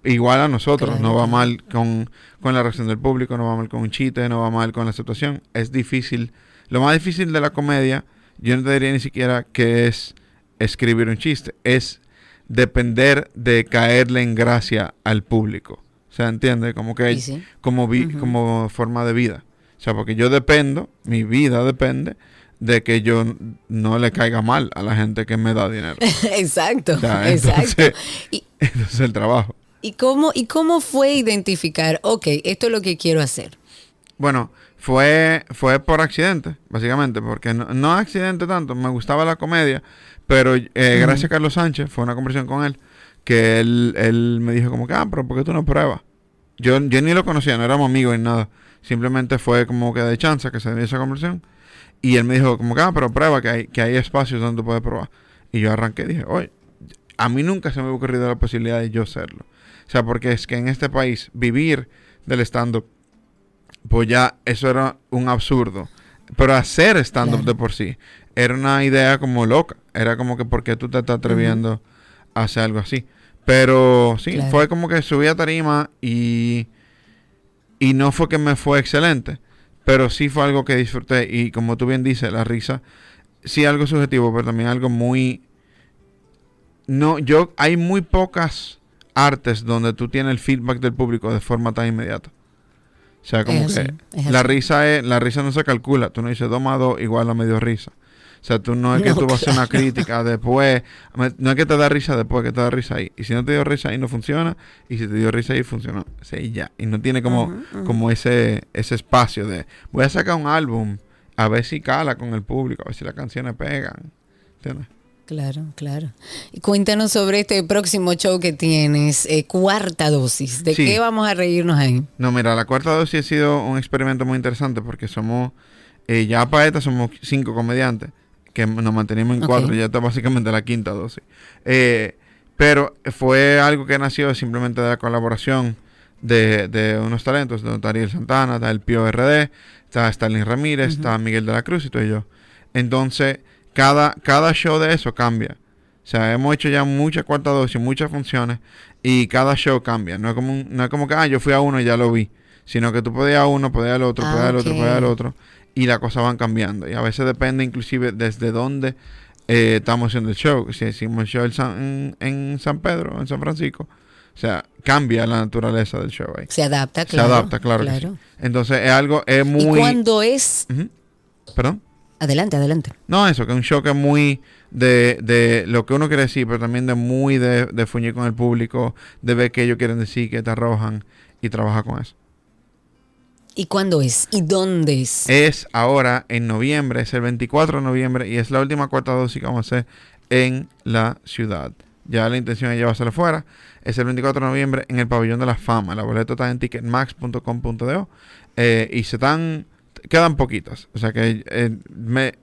Igual a nosotros,
Claro,
no va mal con, con la reacción del público, no va mal con un chiste, no va mal con la aceptación. Es difícil. Lo más difícil de la comedia, yo no te diría ni siquiera que es escribir un chiste, es depender de caerle en gracia al público. O sea, ¿entiendes? Como que
sí.
como, vi- como forma de vida. O sea, porque yo dependo, mi vida depende de que yo no le caiga mal a la gente que me da dinero. <laughs>
exacto,
O sea,
exacto.
entonces-
Y, <laughs>
Ese es el trabajo.
¿y cómo, ¿Y cómo fue identificar, ok, esto es lo que quiero hacer?
Bueno, fue, fue por accidente, básicamente, porque no, no accidente tanto, me gustaba la comedia, pero eh, gracias a Carlos Sánchez, fue una conversación con él, que él, él me dijo como que, ah, pero ¿por qué tú no pruebas? Yo, yo ni lo conocía, no éramos amigos ni nada, simplemente fue como que de chance que se dio esa conversación, y él me dijo como que, ah, pero prueba, que hay, que hay espacios donde tú puedes probar. Y yo arranqué y dije, oye, a mí nunca se me ha ocurrido la posibilidad de yo serlo. O sea, porque es que en este país vivir del stand-up pues ya eso era un absurdo. Pero hacer stand-up
Claro.
de por sí era una idea como loca. Era como que, ¿por qué tú te estás atreviendo hacer algo así? Pero sí,
Claro.
fue como que subí a tarima y, y no fue que me fue excelente, pero sí fue algo que disfruté. Y como tú bien dices, la risa, sí algo subjetivo, pero también algo muy... No, yo, hay muy pocas artes donde tú tienes el feedback del público de forma tan inmediata. O sea, como
Es
que la
así.
risa es, la risa no se calcula. Tú no dices 2 más 2 igual a medio risa. O sea, tú no es que
No,
tú vas a hacer una crítica después. No es que te da risa después, que te da risa ahí. Y si no te dio risa ahí, no funciona. Y si te dio risa ahí, funcionó. Sí, y ya. Y no tiene como, como ese, ese espacio de voy a sacar un álbum a ver si cala con el público, a ver si las canciones pegan. ¿Entiendes?
Claro, claro. Y cuéntanos sobre este próximo show que tienes, eh, cuarta dosis. ¿De
Sí.
qué vamos a reírnos ahí?
No, mira, la cuarta dosis ha sido un experimento muy interesante porque somos, eh, ya para esta somos cinco comediantes, que nos mantenimos en
Ok.
cuatro, ya está básicamente la quinta dosis. Eh, pero fue algo que nació simplemente de la colaboración de, de unos talentos, de Ariel Santana, está el Pío RD, está Stalin Ramírez, está Miguel de la Cruz y todo yo. Entonces, cada, cada show de eso cambia. O sea, hemos hecho ya muchas cuarta dosis, muchas funciones y cada show cambia. No es como, un- no es como que, ah, yo fui a uno y ya lo vi. Sino que tú podías a uno, podías al otro,
Ah,
podías al otro, podías al otro. Y las cosas van cambiando. Y a veces depende inclusive desde dónde eh, estamos haciendo el show. Si hicimos el show en San, en, en San Pedro, en San Francisco. O sea, cambia la naturaleza del show ahí.
Se adapta,
Se
claro.
adapta, claro, sí. Entonces es algo, es
¿Y
muy...
cuándo es?
Ujú. ¿Perdón?
Adelante, adelante.
No, eso, que es un show que es muy de, de lo que uno quiere decir, pero también de muy de, de fuñir con el público, de ver qué ellos quieren decir, que te arrojan y trabajar con eso.
¿Y cuándo es? ¿Y dónde es?
Es ahora en noviembre, es el 24 de noviembre y es la última cuarta dosis que vamos a hacer en la ciudad. Ya la intención es llevárselo fuera. Es el 24 de noviembre en el Pabellón de la Fama. La boleta está en ticketmax.com.do eh, y se están... Quedan poquitas. O sea que eh, me,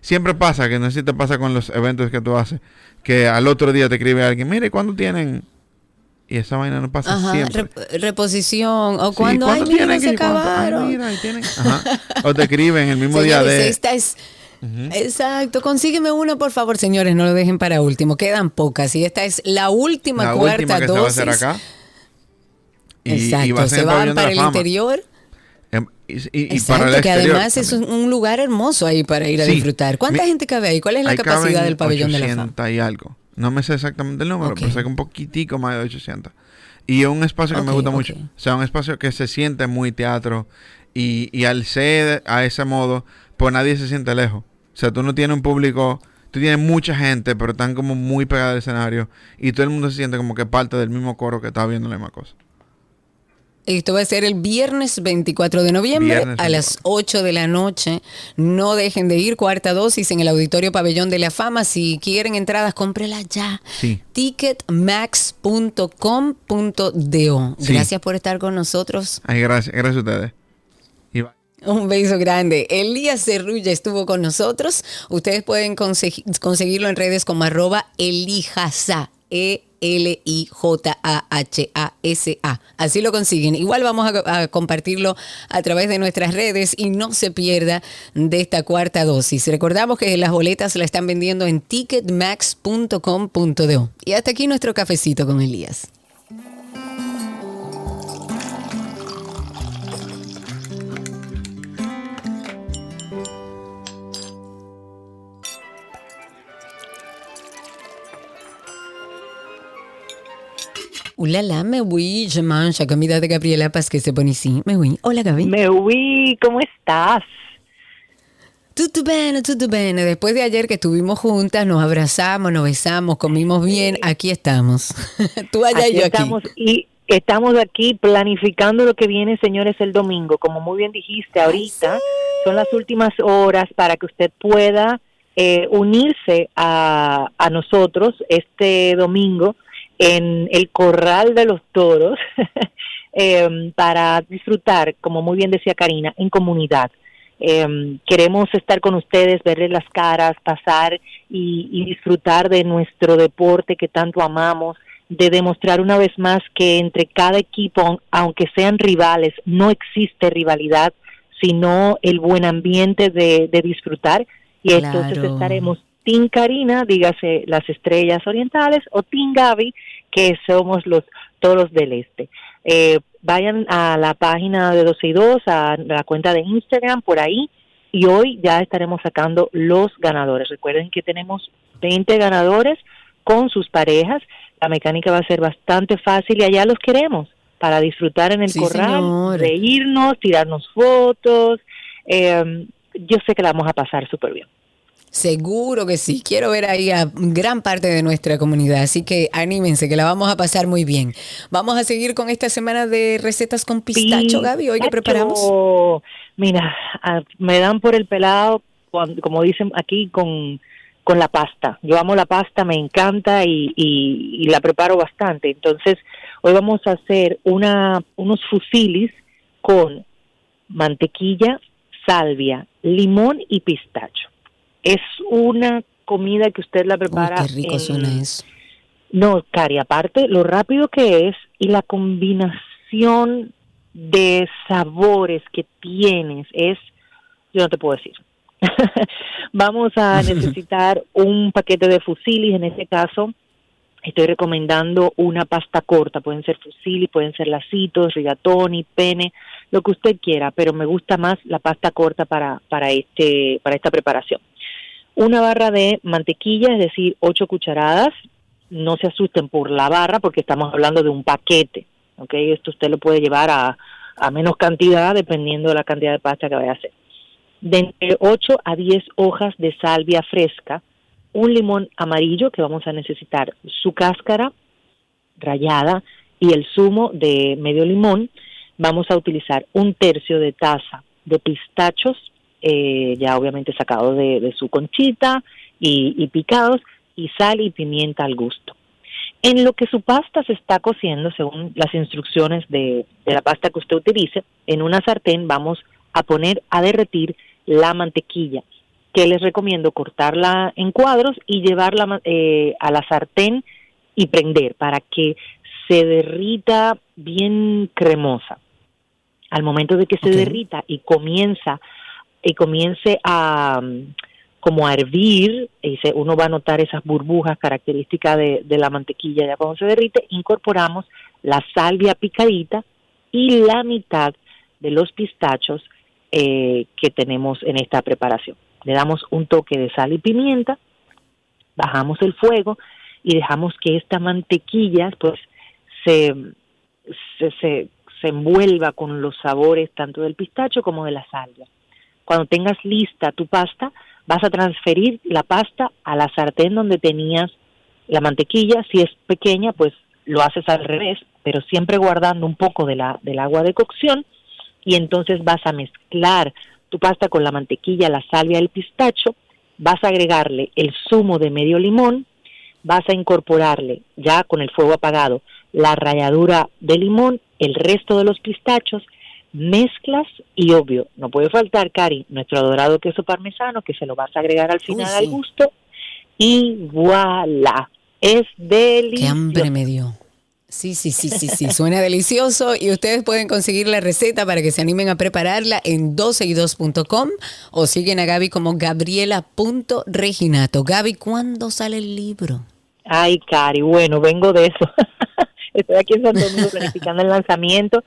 siempre pasa, que no sé si te pasa con los eventos que tú haces, que al otro día te escribe alguien, mire, ¿cuándo tienen? Y esa vaina no pasa
Ajá,
siempre.
rep- reposición. O
Sí,
cuando, ay,
¿cuánto
mira, se acabaron.
mira, ahí tienen. <laughs> Ajá. O te escriben el mismo día de...
esta es... Exacto, consígueme una por favor, señores, no lo dejen para último, quedan pocas y esta es la última
la
cuarta
última que se va a
dosis.
hacer acá. Y,
Exacto,
y va a ser
se van
de
para el
Fama.
interior.
Em, Y,
Exacto,
para el
que
exterior
además es
también.
un, un lugar hermoso ahí para ir a
Sí.
disfrutar. ¿Cuánta
Mi-
gente cabe ahí? ¿Cuál es la capacidad del pabellón de la fama?
800 y algo. No me sé exactamente el número, pero sé que un poquitico más de 800. Y es un espacio que me gusta mucho. O sea, un espacio que se siente muy teatro. Y, y al ser a ese modo, pues nadie se siente lejos. O sea, tú no tienes un público, tú tienes mucha gente, pero están como muy pegados al escenario. Y todo el mundo se siente como que parte del mismo coro que está viendo la misma cosa.
Esto va a ser el viernes 24 de noviembre
Viernes
a las
24.
8 de la noche. No dejen de ir, cuarta dosis en el Auditorio Pabellón de la Fama. Si quieren entradas, cómprela ya.
Sí.
Ticketmax.com.do.
Sí.
Gracias por estar con nosotros.
Ay, gracias, gracias a ustedes.
Un beso grande. Elías Cerrulla estuvo con nosotros. Ustedes pueden consegui- conseguirlo en redes como arroba elijasa. E L-I-J-A-H-A-S-A. Así lo consiguen. Igual vamos a, compartirlo a través de nuestras redes y no se pierda de esta cuarta dosis. Recordamos que las boletas la están vendiendo en ticketmax.com.do. Y hasta aquí nuestro cafecito con Elías. Ulala, me voy, je mange la comida de Gabriela parce que c'est bon ici. Me voy. Hola, Gaby.
Me uy, ¿cómo estás?
Tutto bene, tutto bene. Después de ayer que estuvimos juntas, nos abrazamos, nos besamos, comimos bien, aquí estamos. <laughs> Tú allá y yo aquí.
Estamos, y estamos aquí planificando lo que viene, señores, el domingo. Como muy bien dijiste ahorita, son las últimas horas para que usted pueda eh, unirse a, a nosotros este domingo en el Corral de los Toros <laughs> eh, para disfrutar, como muy bien decía Karina, en comunidad. Eh, queremos estar con ustedes, verles las caras, pasar y, disfrutar de nuestro deporte que tanto amamos, de demostrar una vez más que entre cada equipo, aunque sean rivales, no existe rivalidad, sino el buen ambiente de, disfrutar. Y entonces estaremos Team Karina, dígase las estrellas orientales, o Team Gaby, que somos los toros del este. Eh, vayan a la página de 12 y 2, a la cuenta de Instagram, por ahí, y hoy ya estaremos sacando los ganadores. Recuerden que tenemos 20 ganadores con sus parejas. La mecánica va a ser bastante fácil y allá los queremos para disfrutar en el corral, reírnos, tirarnos fotos. Eh, yo sé que la vamos a pasar súper bien.
Seguro que sí. Quiero ver ahí a gran parte de nuestra comunidad. Así que anímense, que la vamos a pasar muy bien. Vamos a seguir con esta semana de recetas con pistacho, Gaby. Hoy que preparamos.
Mira, me dan por el pelado, como dicen aquí, con, con la pasta. Yo amo la pasta, me encanta y, y, la preparo bastante. Entonces, hoy vamos a hacer una, unos fusilis con mantequilla, salvia, limón y pistacho es una comida que usted la prepara.
qué rico suena eso.
No, Cari, aparte lo rápido que es y la combinación de sabores que tienes es, yo no te puedo decir. <laughs> Vamos a <laughs> necesitar un paquete de fusilis, en este caso estoy recomendando una pasta corta, pueden ser fusilis, pueden ser lacitos, rigatoni, pene, lo que usted quiera, pero me gusta más la pasta corta para, para, este, para esta preparación una barra de mantequilla, es decir, ocho cucharadas. No se asusten por la barra porque estamos hablando de un paquete. ¿ok? Esto usted lo puede llevar a, a menos cantidad dependiendo de la cantidad de pasta que vaya a hacer. De entre 8 a 10 hojas de salvia fresca, un limón amarillo que vamos a necesitar, su cáscara rallada y el zumo de medio limón. Vamos a utilizar un tercio de taza de pistachos eh, ya obviamente sacado de, su conchita y, picados, y sal y pimienta al gusto. En lo que su pasta se está cociendo, según las instrucciones de, la pasta que usted utilice, en una sartén vamos a poner a derretir la mantequilla, que les recomiendo cortarla en cuadros y llevarla eh, a la sartén y prender para que se derrita bien cremosa. Al momento de que se derrita y comienza y comience a mm, como a hervir, y se, uno va a notar esas burbujas características de, la mantequilla ya cuando se derrite, incorporamos la salvia picadita y la mitad de los pistachos eh, que tenemos en esta preparación. Le damos un toque de sal y pimienta, bajamos el fuego y dejamos que esta mantequilla pues se, se, se, se envuelva con los sabores tanto del pistacho como de la salvia. Cuando tengas lista tu pasta, vas a transferir la pasta a la sartén donde tenías la mantequilla. Si es pequeña, pues lo haces al revés, pero siempre guardando un poco de la, del agua de cocción. Y entonces vas a mezclar tu pasta con la mantequilla, la salvia, el pistacho. Vas a agregarle el zumo de medio limón. Vas a incorporarle, ya con el fuego apagado, la ralladura de limón, el resto de los pistachos mezclas y obvio, no puede faltar, Cari, nuestro adorado queso parmesano que se lo vas a agregar al final al gusto y voilà, es delicioso.
Qué hambre me dio. Sí, sí, sí, sí, sí, suena delicioso y ustedes pueden conseguir la receta para que se animen a prepararla en 12y2.com o siguen a Gaby como gabriela.reginato. Gaby, ¿cuándo sale el libro?
Ay, Cari, bueno, vengo de eso. <laughs> Estoy aquí en Santo Domingo planificando el lanzamiento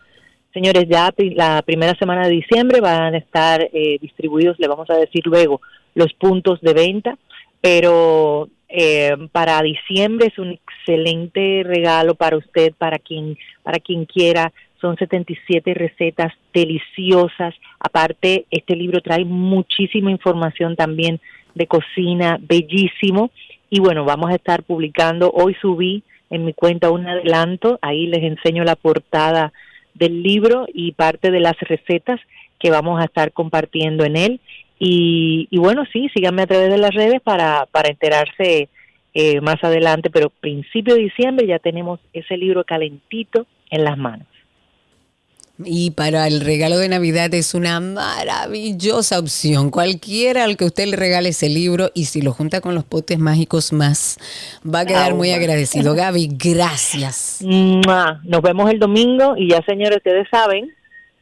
Señores, ya la primera semana de diciembre van a estar eh, distribuidos, le vamos a decir luego, los puntos de venta, pero eh, para diciembre es un excelente regalo para usted, para quien, para quien quiera son 77 recetas deliciosas. Aparte, este libro trae muchísima información también de cocina, bellísimo. Y bueno, vamos a estar publicando, hoy subí en mi cuenta un adelanto, ahí les enseño la portada del libro y parte de las recetas que vamos a estar compartiendo en él. Y, bueno, sí, síganme a través de las redes para, para enterarse eh, más adelante, pero principio de diciembre ya tenemos ese libro calentito en las manos.
Y para el regalo de Navidad es una maravillosa opción. Cualquiera al que usted le regale ese libro y si lo junta con los potes mágicos más, va a quedar muy agradecido. <laughs> Gaby, gracias.
Nos vemos el domingo y ya señores, ustedes saben,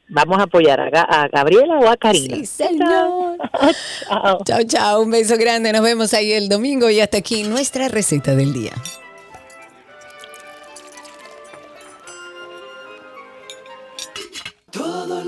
vamos a apoyar a, Gabriela o a Karina.
Sí, señor. <laughs> chao. chao, chao. Un beso grande. Nos vemos ahí el domingo y hasta aquí nuestra receta del día.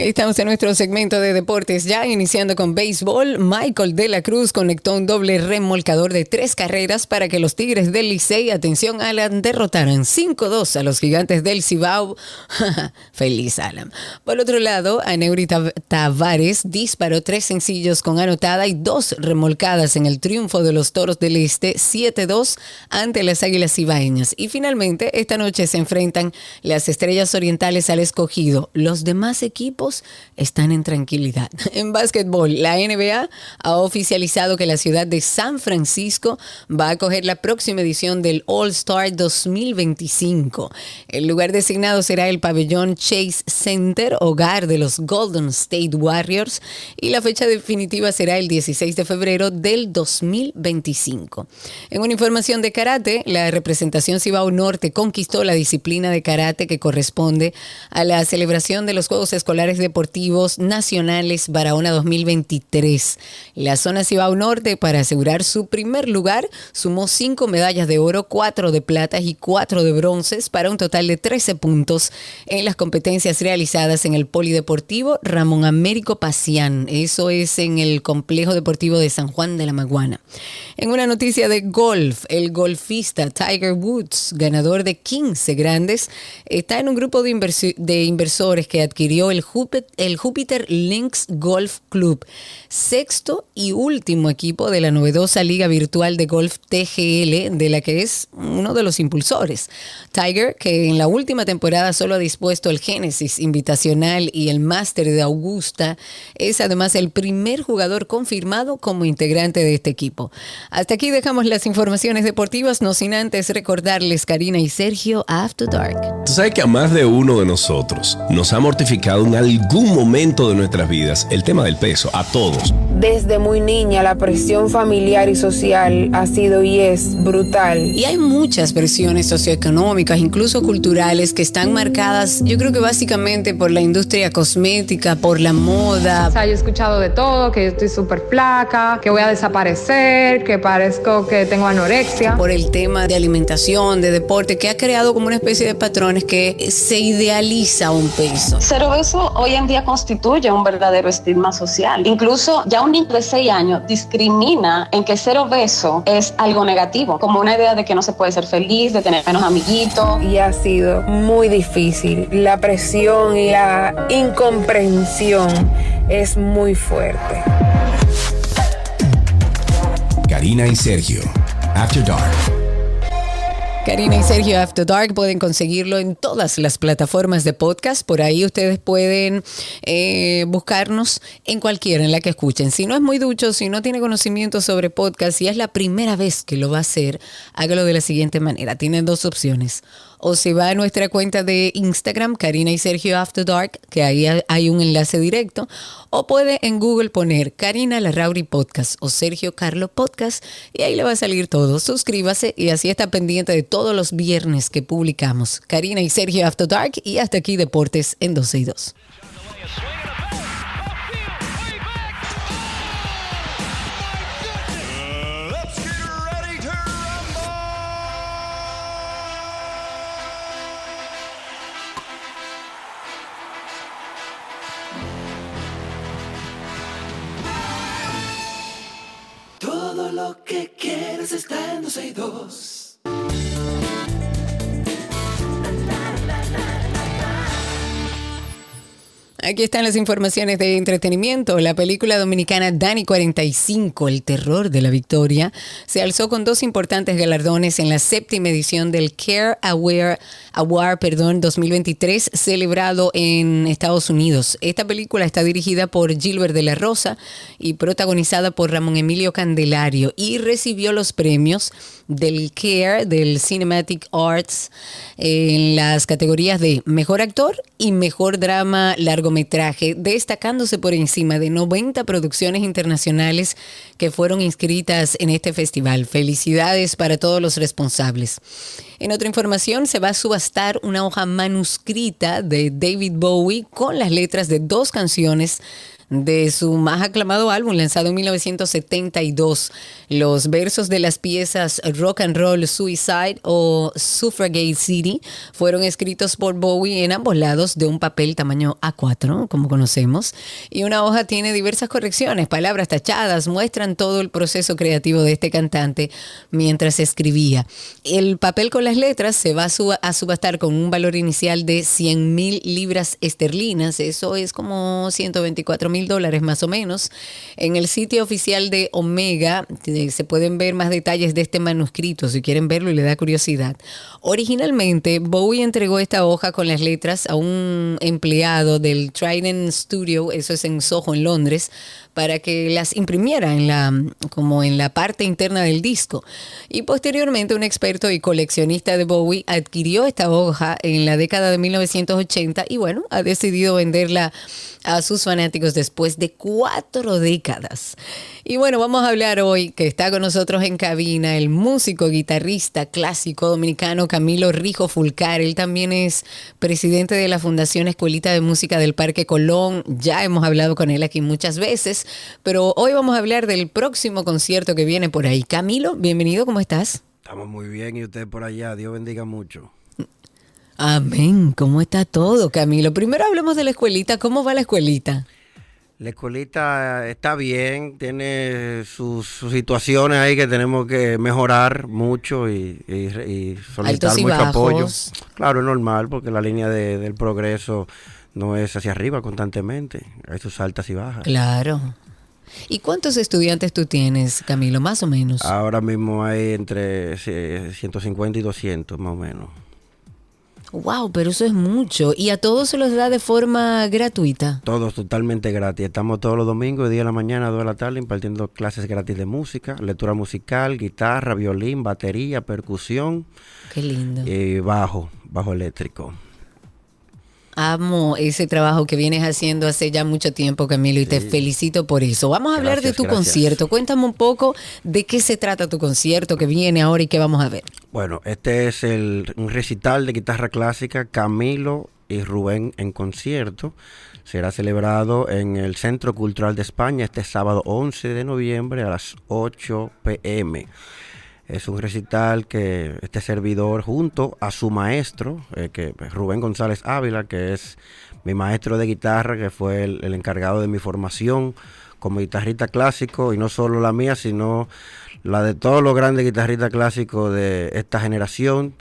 Estamos en nuestro segmento de deportes ya, iniciando con béisbol. Michael de la Cruz conectó un doble remolcador de tres carreras para que los Tigres del Licey, atención Alan, derrotaran 5-2 a los gigantes del Cibao. <laughs> Feliz Alan. Por otro lado, Aneuri Tavares disparó tres sencillos con anotada y dos remolcadas en el triunfo de los Toros del Este 7-2 ante las Águilas Cibaeñas. Y finalmente, esta noche se enfrentan las Estrellas Orientales al escogido. Los demás equipos están en tranquilidad. <laughs> En básquetbol, la NBA ha oficializado que la ciudad de San Francisco va a acoger la próxima edición del All Star 2025. El lugar designado será el pabellón Chase Center, hogar de los Golden State Warriors, y la fecha definitiva será el 16 de febrero del 2025. En una información de karate, la representación Cibao Norte conquistó la disciplina de karate que corresponde a la celebración de los Juegos Escolares Deportivos Nacionales Barahona 2023. La zona Cibao Norte, para asegurar su primer lugar, sumó cinco medallas de oro, cuatro de plata y cuatro de bronces, para un total de 13 puntos en las competencias realizadas en el Polideportivo Ramón Américo Pacián. Eso es en el Complejo Deportivo de San Juan de la Maguana. En una noticia de golf, el golfista Tiger Woods, ganador de 15 grandes, está en un grupo de, de inversores que adquirió el el Júpiter Links Golf Club, sexto y último equipo de la novedosa liga virtual de golf TGL, de la que es uno de los impulsores. Tiger, que en la última temporada solo ha dispuesto el Genesis Invitacional y el Máster de Augusta, es además el primer jugador confirmado como integrante de este equipo. Hasta aquí dejamos las informaciones deportivas, no sin antes recordarles Karina y Sergio After Dark.
Tú sabes que a más de uno de nosotros nos ha mortificado un algún momento de nuestras vidas el tema del peso, a todos.
Desde muy niña la presión familiar y social ha sido y es brutal.
Y hay muchas presiones socioeconómicas, incluso culturales, que están marcadas, yo creo que básicamente por la industria cosmética, por la moda.
O sea, yo he escuchado de todo, que yo estoy súper flaca, que voy a desaparecer, que parezco que tengo anorexia.
Por el tema de alimentación, de deporte, que ha creado como una especie de patrones que se idealiza un peso.
Cero beso hoy en día constituye un verdadero estigma social. Incluso ya un niño de 6 años discrimina en que ser obeso es algo negativo, como una idea de que no se puede ser feliz, de tener menos amiguitos.
Y ha sido muy difícil. La presión y la incomprensión es muy fuerte.
Karina y Sergio, After Dark.
Karina y Sergio After Dark pueden conseguirlo en todas las plataformas de podcast. Por ahí ustedes pueden eh, buscarnos en cualquiera en la que escuchen. Si no es muy ducho, si no tiene conocimiento sobre podcast y es la primera vez que lo va a hacer, hágalo de la siguiente manera. Tienen dos opciones o se va a nuestra cuenta de Instagram, Karina y Sergio After Dark, que ahí hay un enlace directo, o puede en Google poner Karina Larrauri Podcast o Sergio Carlo Podcast y ahí le va a salir todo. Suscríbase y así está pendiente de todos los viernes que publicamos. Karina y Sergio After Dark y hasta aquí Deportes en 12 y 2. Aquí están las informaciones de entretenimiento. La película dominicana Dani 45, El terror de la victoria, se alzó con dos importantes galardones en la séptima edición del Care Aware Award perdón, 2023, celebrado en Estados Unidos. Esta película está dirigida por Gilbert de la Rosa y protagonizada por Ramón Emilio Candelario y recibió los premios del CARE, del Cinematic Arts, en las categorías de Mejor Actor y Mejor Drama Largometraje, destacándose por encima de 90 producciones internacionales que fueron inscritas en este festival. Felicidades para todos los responsables. En otra información, se va a subastar una hoja manuscrita de David Bowie con las letras de dos canciones de su más aclamado álbum lanzado en 1972. Los versos de las piezas Rock and Roll Suicide o Suffragette City fueron escritos por Bowie en ambos lados de un papel tamaño A4, como conocemos, y una hoja tiene diversas correcciones, palabras tachadas, muestran todo el proceso creativo de este cantante mientras escribía. El papel con las letras se va a subastar con un valor inicial de 100 mil libras esterlinas, eso es como 124 mil dólares más o menos. En el sitio oficial de Omega eh, se pueden ver más detalles de este manuscrito si quieren verlo y le da curiosidad. Originalmente, Bowie entregó esta hoja con las letras a un empleado del Trident Studio, eso es en Soho, en Londres, para que las imprimiera en la, como en la parte interna del disco. Y posteriormente un experto y coleccionista de Bowie adquirió esta hoja en la década de 1980 y bueno, ha decidido venderla a sus fanáticos después de cuatro décadas. Y bueno, vamos a hablar hoy que está con nosotros en cabina el músico, guitarrista clásico dominicano Camilo Rijo Fulcar. Él también es presidente de la Fundación Escuelita de Música del Parque Colón. Ya hemos hablado con él aquí muchas veces, pero hoy vamos a hablar del próximo concierto que viene por ahí. Camilo, bienvenido, ¿cómo estás?
Estamos muy bien y usted por allá. Dios bendiga mucho.
Amén. ¿Cómo está todo, Camilo? Primero hablemos de la escuelita. ¿Cómo va la escuelita?
La escuelita está bien, tiene sus, situaciones ahí que tenemos que mejorar mucho y, solicitar mucho apoyo. Claro, es normal porque la línea del progreso no es hacia arriba constantemente, hay sus altas y bajas.
Claro. ¿Y cuántos estudiantes tú tienes, Camilo, más o menos?
Ahora mismo hay entre 150 y 200, más o menos.
Wow, pero eso es mucho. ¿Y a todos se los da de forma gratuita?
Todos totalmente gratis. Estamos todos los domingos, de día de la mañana a 2 de la tarde, impartiendo clases gratis de música, lectura musical, guitarra, violín, batería, percusión.
Qué lindo.
Y bajo, bajo eléctrico.
Amo ese trabajo que vienes haciendo hace ya mucho tiempo, Camilo, y te felicito por eso. Vamos a hablar de tu concierto. Cuéntame un poco de qué se trata tu concierto que viene ahora y qué vamos a ver.
Bueno, este es el, un recital de guitarra clásica Camilo y Rubén en concierto. Será celebrado en el Centro Cultural de España este sábado 11 de noviembre a las 8 pm. Es un recital que este servidor junto a su maestro, eh, que Rubén González Ávila, que es mi maestro de guitarra, que fue el, encargado de mi formación como guitarrista clásico, y no solo la mía, sino la de todos los grandes guitarristas clásicos de esta generación,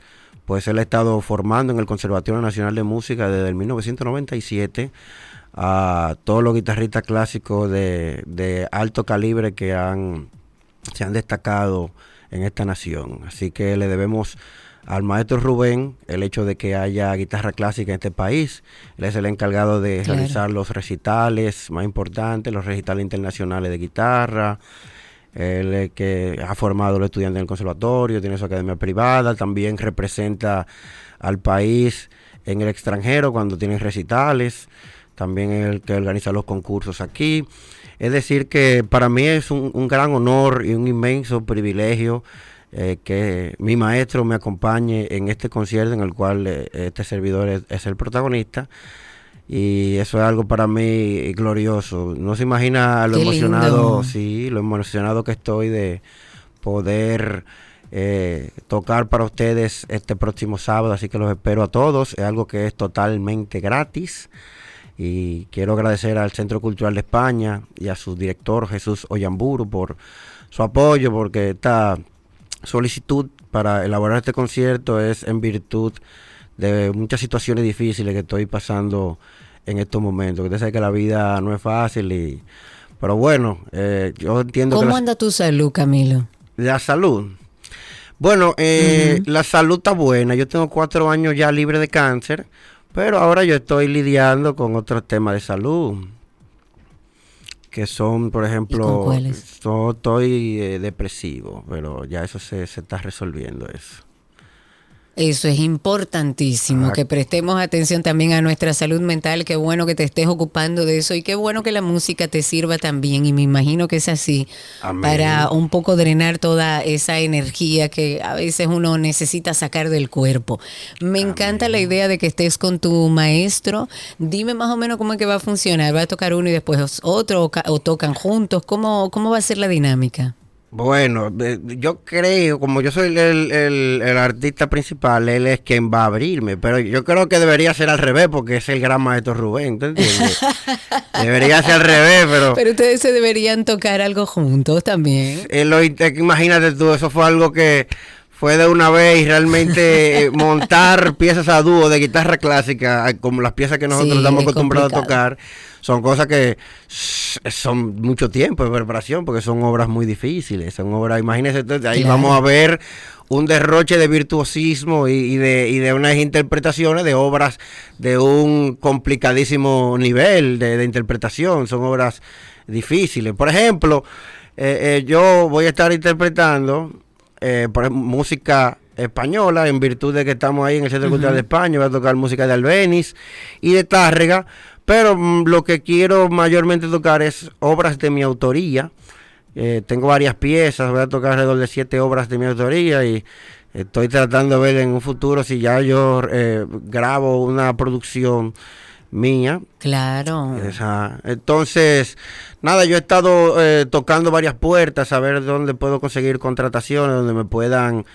pues él ha estado formando en el Conservatorio Nacional de Música desde el 1997 a todos los guitarristas clásicos de, de alto calibre que han, se han destacado en esta nación. Así que le debemos al maestro Rubén el hecho de que haya guitarra clásica en este país. Él es el encargado de realizar los recitales más importantes, los recitales internacionales de guitarra. Él es que ha formado a los estudiantes en el conservatorio, tiene su academia privada, también representa al país en el extranjero cuando tiene recitales, también es el que organiza los concursos aquí. Es decir, que para mí es un, gran honor y un inmenso privilegio eh, que mi maestro me acompañe en este concierto en el cual eh, este servidor es, el protagonista. Y eso es algo para mí glorioso. No se imagina lo emocionado, sí, lo emocionado que estoy de poder eh, tocar para ustedes este próximo sábado. Así que los espero a todos. Es algo que es totalmente gratis. Y quiero agradecer al Centro Cultural de España y a su director Jesús Oyamburu por su apoyo porque esta solicitud para elaborar este concierto es en virtud de muchas situaciones difíciles que estoy pasando en estos momentos. Usted sabe que la vida no es fácil y... Pero bueno, eh, yo entiendo que...
¿Cómo anda tu salud, Camilo?
la salud. Bueno, eh, la salud está buena. Yo tengo cuatro años ya libre de cáncer, pero ahora yo estoy lidiando con otros temas de salud. Que son, por ejemplo, estoy eh, depresivo, pero ya eso se, se está resolviendo eso.
Eso es importantísimo,
Ah.
que prestemos atención también a nuestra salud mental. Qué bueno que te estés ocupando de eso y qué bueno que la música te sirva también. Y me imagino que es así,
Amén.
para un poco drenar toda esa energía que a veces uno necesita sacar del cuerpo. Me encanta la idea de que estés con tu maestro. Dime más o menos cómo es que va a funcionar. ¿Va a tocar uno y después otro o, o tocan juntos? ¿Cómo, ¿Cómo va a ser la dinámica?
Bueno, eh, yo creo, como yo soy el, el- el artista principal, él es quien va a abrirme, pero yo creo que debería ser al revés porque es el gran maestro Rubén, ¿tú entiendes? <laughs> debería ser al revés, pero...
Pero ustedes se deberían tocar algo juntos también.
Eh, lo int- imagínate tú, eso fue algo que fue de una vez y realmente eh, <laughs> montar piezas a dúo de guitarra clásica, eh, como las piezas que nosotros
Sí,
estamos
es
acostumbrados a tocar, son cosas que son mucho tiempo de preparación porque son obras muy difíciles, son obras, imagínense, ahí
Claro.
vamos a ver un derroche de virtuosismo y, y de, y de unas interpretaciones de obras de un complicadísimo nivel de, de interpretación, son obras difíciles. Por ejemplo, eh, eh, yo voy a estar interpretando eh, por ejemplo, música española en virtud de que estamos ahí en el Centro Cultural de España, voy a tocar música de Albeniz y de Tárrega, pero mm, lo que quiero mayormente tocar es obras de mi autoría. Eh, tengo varias piezas, voy a tocar alrededor de siete obras de mi autoría y estoy tratando de ver en un futuro si ya yo eh, grabo una producción mía.
Claro.
Esa- Entonces, nada, yo he estado eh, tocando varias puertas a ver dónde puedo conseguir contrataciones, donde me puedan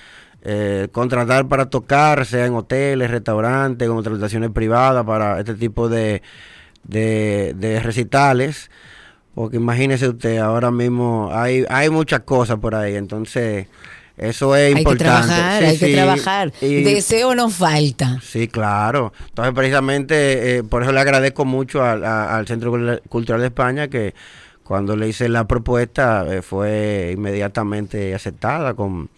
eh, contratar para tocar, sea en hoteles, restaurantes, contrataciones privadas para este tipo de, de, de recitales. Porque imagínese usted, ahora mismo hay, hay muchas cosas por ahí, entonces eso es
Hay que
importante.
trabajar,
Sí,
hay que trabajar.
y-
Deseo no falta.
Sí, claro. Entonces, precisamente, eh, por eso le agradezco mucho al, a- al Centro Cul- Cultural de España que cuando le hice la propuesta eh, fue inmediatamente aceptada con...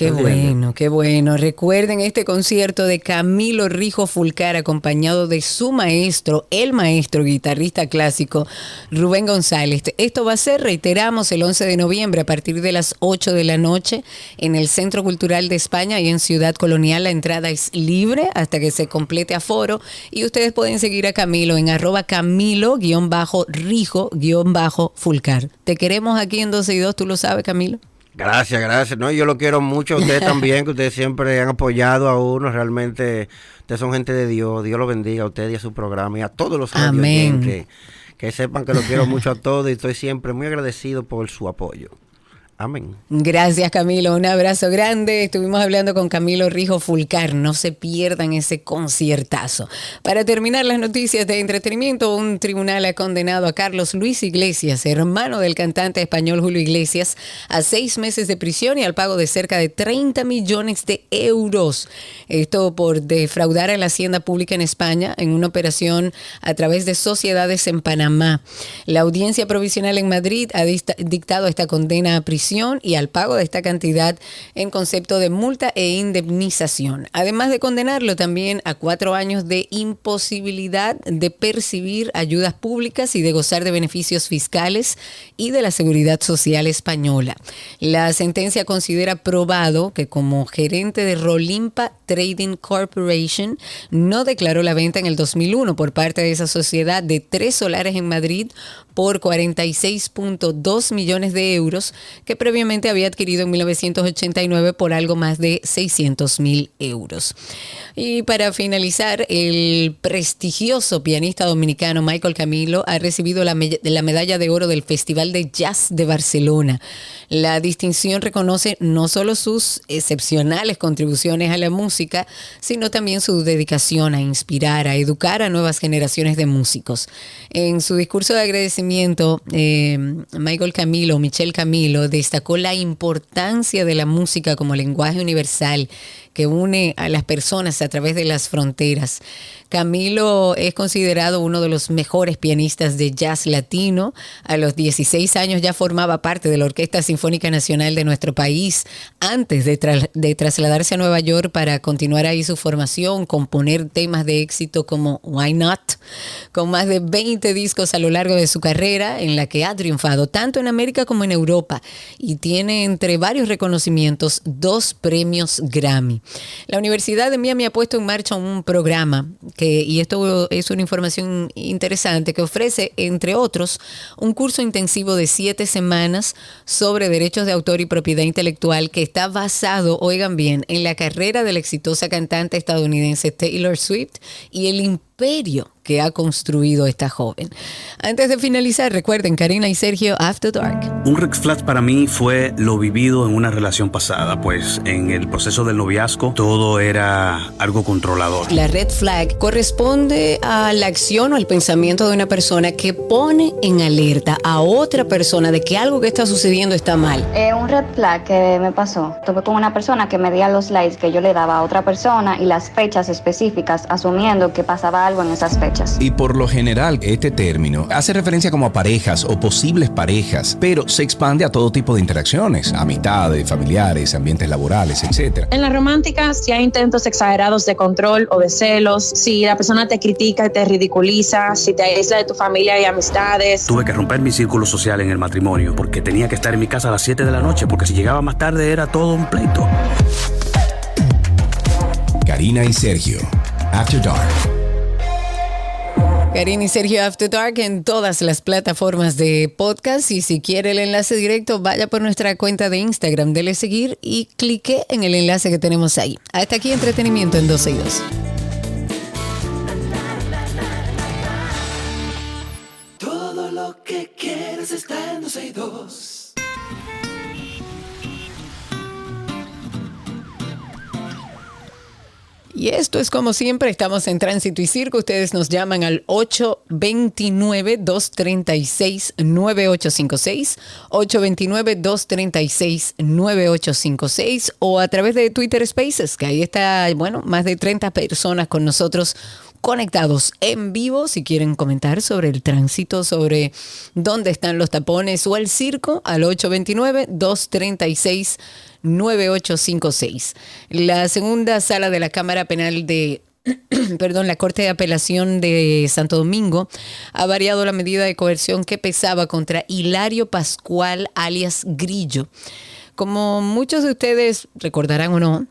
Qué bueno, qué bueno. Recuerden este concierto de Camilo Rijo Fulcar acompañado de su maestro, el maestro guitarrista clásico Rubén González. Esto va a ser, reiteramos, el 11 de noviembre a partir de las 8 de la noche en el Centro Cultural de España y en Ciudad Colonial. La entrada es libre hasta que se complete aforo y ustedes pueden seguir a Camilo en arroba Camilo-Rijo-Fulcar. Te queremos aquí en 12 y 2, tú lo sabes, Camilo.
Gracias, gracias. No, yo lo quiero mucho a ustedes <laughs> también, que ustedes siempre han apoyado a uno. Realmente, ustedes son gente de Dios. Dios los bendiga a ustedes y a su programa y a todos los
Amén.
radioyentes. Que sepan que lo quiero mucho a todos y estoy siempre muy agradecido por su apoyo. Amén.
Gracias Camilo, un abrazo grande. Estuvimos hablando con Camilo Rijo Fulcar, no se pierdan ese conciertazo. Para terminar las noticias de entretenimiento, un tribunal ha condenado a Carlos Luis Iglesias, hermano del cantante español Julio Iglesias, a seis meses de prisión y al pago de cerca de 30 millones de euros. Esto por defraudar a la hacienda pública en España en una operación a través de sociedades en Panamá. La audiencia provisional en Madrid ha dicta- dictado esta condena a prisión y al pago de esta cantidad en concepto de multa e indemnización. Además de condenarlo también a cuatro años de imposibilidad de percibir ayudas públicas y de gozar de beneficios fiscales y de la seguridad social española. La sentencia considera probado que como gerente de Rolimpa Trading Corporation no declaró la venta en el 2001 por parte de esa sociedad de tres solares en Madrid por 46.2 millones de euros que previamente había adquirido en 1989 por algo más de 600 mil euros. Y para finalizar, el prestigioso pianista dominicano Michael Camilo ha recibido la, la medalla de oro del Festival de Jazz de Barcelona. La distinción reconoce no solo sus excepcionales contribuciones a la música, sino también su dedicación a inspirar, a educar a nuevas generaciones de músicos. En su discurso de agradecimiento, eh, Michael Camilo, Michel Camilo, destacó la importancia de la música como lenguaje universal que une a las personas a través de las fronteras. Camilo es considerado uno de los mejores pianistas de jazz latino. A los 16 años ya formaba parte de la Orquesta Sinfónica Nacional de nuestro país. Antes de, trasladarse a Nueva York para continuar ahí su formación, componer temas de éxito como Why Not, con más de 20 discos a lo largo de su carrera, en la que ha triunfado tanto en América como en Europa y tiene entre varios reconocimientos dos premios Grammy. La Universidad de Miami ha puesto en marcha un programa que, y esto es una información interesante, que ofrece, entre otros, un curso intensivo de siete semanas sobre derechos de autor y propiedad intelectual que está basado, oigan bien, en la carrera de la exitosa cantante estadounidense Taylor Swift y el imperio que ha construido esta joven. Antes de finalizar, recuerden, Karina y Sergio, After Dark.
Un red flag para mí fue lo vivido en una relación pasada, pues en el proceso del noviazgo todo era algo controlador.
La red flag corresponde a la acción o al pensamiento de una persona que pone en alerta a otra persona de que algo que está sucediendo está mal.
Eh, un red flag que me pasó, tuve con una persona que me dio los likes que yo le daba a otra persona y las fechas específicas, asumiendo que pasaba algo en esas fechas.
Y por lo general, este término hace referencia como a parejas o posibles parejas, pero se expande a todo tipo de interacciones, amistades, familiares, ambientes laborales, etc.
En la romántica, si hay intentos exagerados de control o de celos, si la persona te critica y te ridiculiza, si te aísla de tu familia y amistades.
Tuve que romper mi círculo social en el matrimonio porque tenía que estar en mi casa a las 7 de la noche porque si llegaba más tarde era todo un pleito.
Karina y Sergio, After Dark.
Karina y Sergio After Dark en todas las plataformas de podcast y si quiere el enlace directo vaya por nuestra cuenta de Instagram, dele seguir y clique en el enlace que tenemos ahí. Hasta aquí entretenimiento en 12 y 2.
Todo lo que está en 12 y 2.
Y esto es como siempre, estamos en Tránsito y Circo. Ustedes nos llaman al 829-236-9856, 829-236-9856 o a través de Twitter Spaces, que ahí está, bueno, más de 30 personas con nosotros conectados en vivo si quieren comentar sobre el tránsito, sobre dónde están los tapones o el circo al 829-236-9856. La segunda sala de la Cámara Penal de <clears throat> perdón, la Corte de Apelación de Santo Domingo ha variado la medida de coerción que pesaba contra Hilario Pascual alias Grillo. Como muchos de ustedes recordarán o no,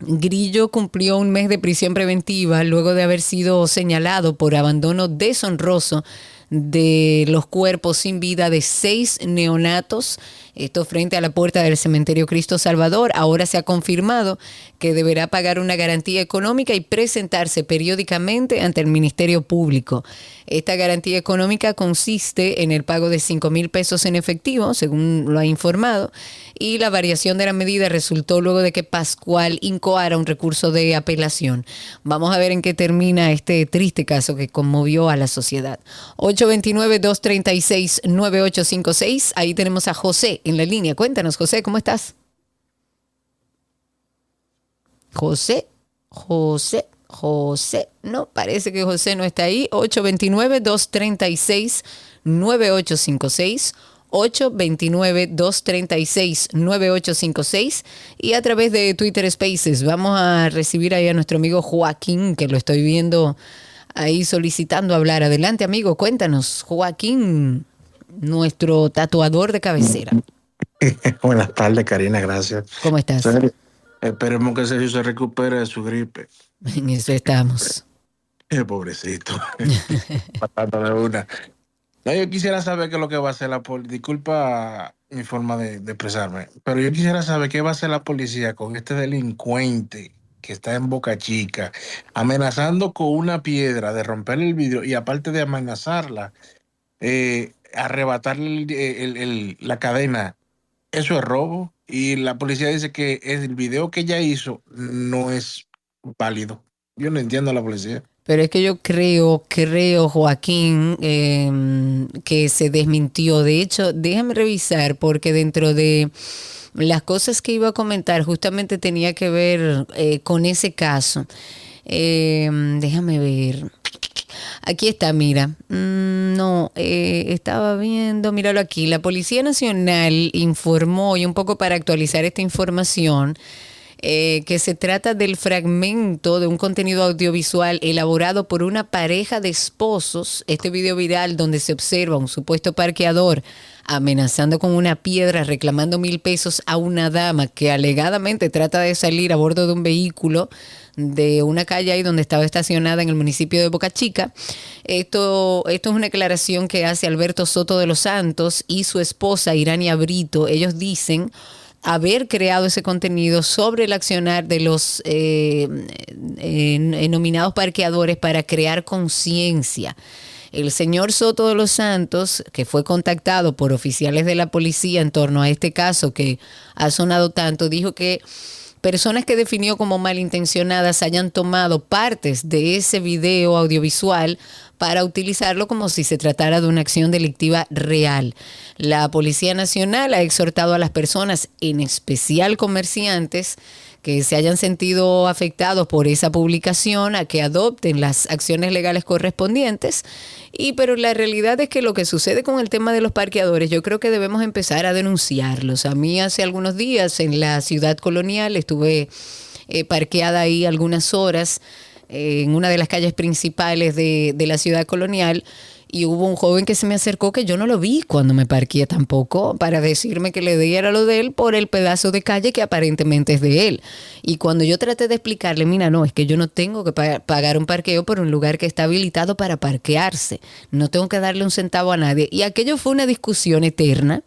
Grillo cumplió un mes de prisión preventiva luego de haber sido señalado por abandono deshonroso de los cuerpos sin vida de seis neonatos esto frente a la puerta del cementerio Cristo Salvador. Ahora se ha confirmado que deberá pagar una garantía económica y presentarse periódicamente ante el Ministerio Público. Esta garantía económica consiste en el pago de 5 mil pesos en efectivo, según lo ha informado, y la variación de la medida resultó luego de que Pascual incoara un recurso de apelación. Vamos a ver en qué termina este triste caso que conmovió a la sociedad. 829-236-9856. Ahí tenemos a José en la línea. Cuéntanos, José, ¿cómo estás? José, José, José. No, parece que José no está ahí. 829-236-9856. 829-236-9856 y a través de Twitter Spaces vamos a recibir ahí a nuestro amigo Joaquín, que lo estoy viendo ahí solicitando hablar. Adelante, amigo, cuéntanos, Joaquín, nuestro tatuador de cabecera. <laughs>
Buenas tardes, Karina, gracias.
¿Cómo estás?
esperemos que Sergio se recupere de su gripe.
En eso estamos.
Eh, <laughs> pobrecito. <laughs> Matando de una. No, yo quisiera saber qué es lo que va a hacer la policía. Disculpa mi forma de, expresarme. Pero yo quisiera saber qué va a hacer la policía con este delincuente que está en Boca Chica, amenazando con una piedra de romperle el vidrio y aparte de amenazarla, eh, arrebatarle el- la cadena. Eso es robo. Y la policía dice que el video que ella hizo no es válido. Yo no entiendo a la policía.
Pero es que yo creo, creo, Joaquín, eh, que se desmintió. De hecho, déjame revisar, porque dentro de las cosas que iba a comentar, justamente tenía que ver eh, con ese caso. Eh, déjame ver. Aquí está, mira. Mm, no, eh, estaba viendo, míralo aquí. La Policía Nacional informó, y un poco para actualizar esta información, eh, que se trata del fragmento de un contenido audiovisual elaborado por una pareja de esposos. Este video viral donde se observa un supuesto parqueador amenazando con una piedra, reclamando mil pesos a una dama que alegadamente trata de salir a bordo de un vehículo de una calle ahí donde estaba estacionada en el municipio de Boca Chica. Esto, esto es una declaración que hace Alberto Soto de los Santos y su esposa Irania Brito. Ellos dicen haber creado ese contenido sobre el accionar de los eh, nominados parqueadores para crear conciencia. El señor Soto de los Santos, que fue contactado por oficiales de la policía en torno a este caso que ha sonado tanto, dijo que personas que definió como malintencionadas hayan tomado partes de ese video audiovisual para utilizarlo como si se tratara de una acción delictiva real. La Policía Nacional ha exhortado a las personas, en especial comerciantes, que se hayan sentido afectados por esa publicación a que adopten las acciones legales correspondientes. Y pero la realidad es que lo que sucede con el tema de los parqueadores, yo creo que debemos empezar a denunciarlos. A mí hace algunos días en la ciudad colonial estuve eh, parqueada ahí algunas horas en una de las calles principales de, de la ciudad colonial y hubo un joven que se me acercó que yo no lo vi cuando me parqué tampoco para decirme que le diera lo de él por el pedazo de calle que aparentemente es de él. Y cuando yo traté de explicarle, mira, no, es que yo no tengo que pa- pagar un parqueo por un lugar que está habilitado para parquearse. No tengo que darle un centavo a nadie. Y aquello fue una discusión eterna.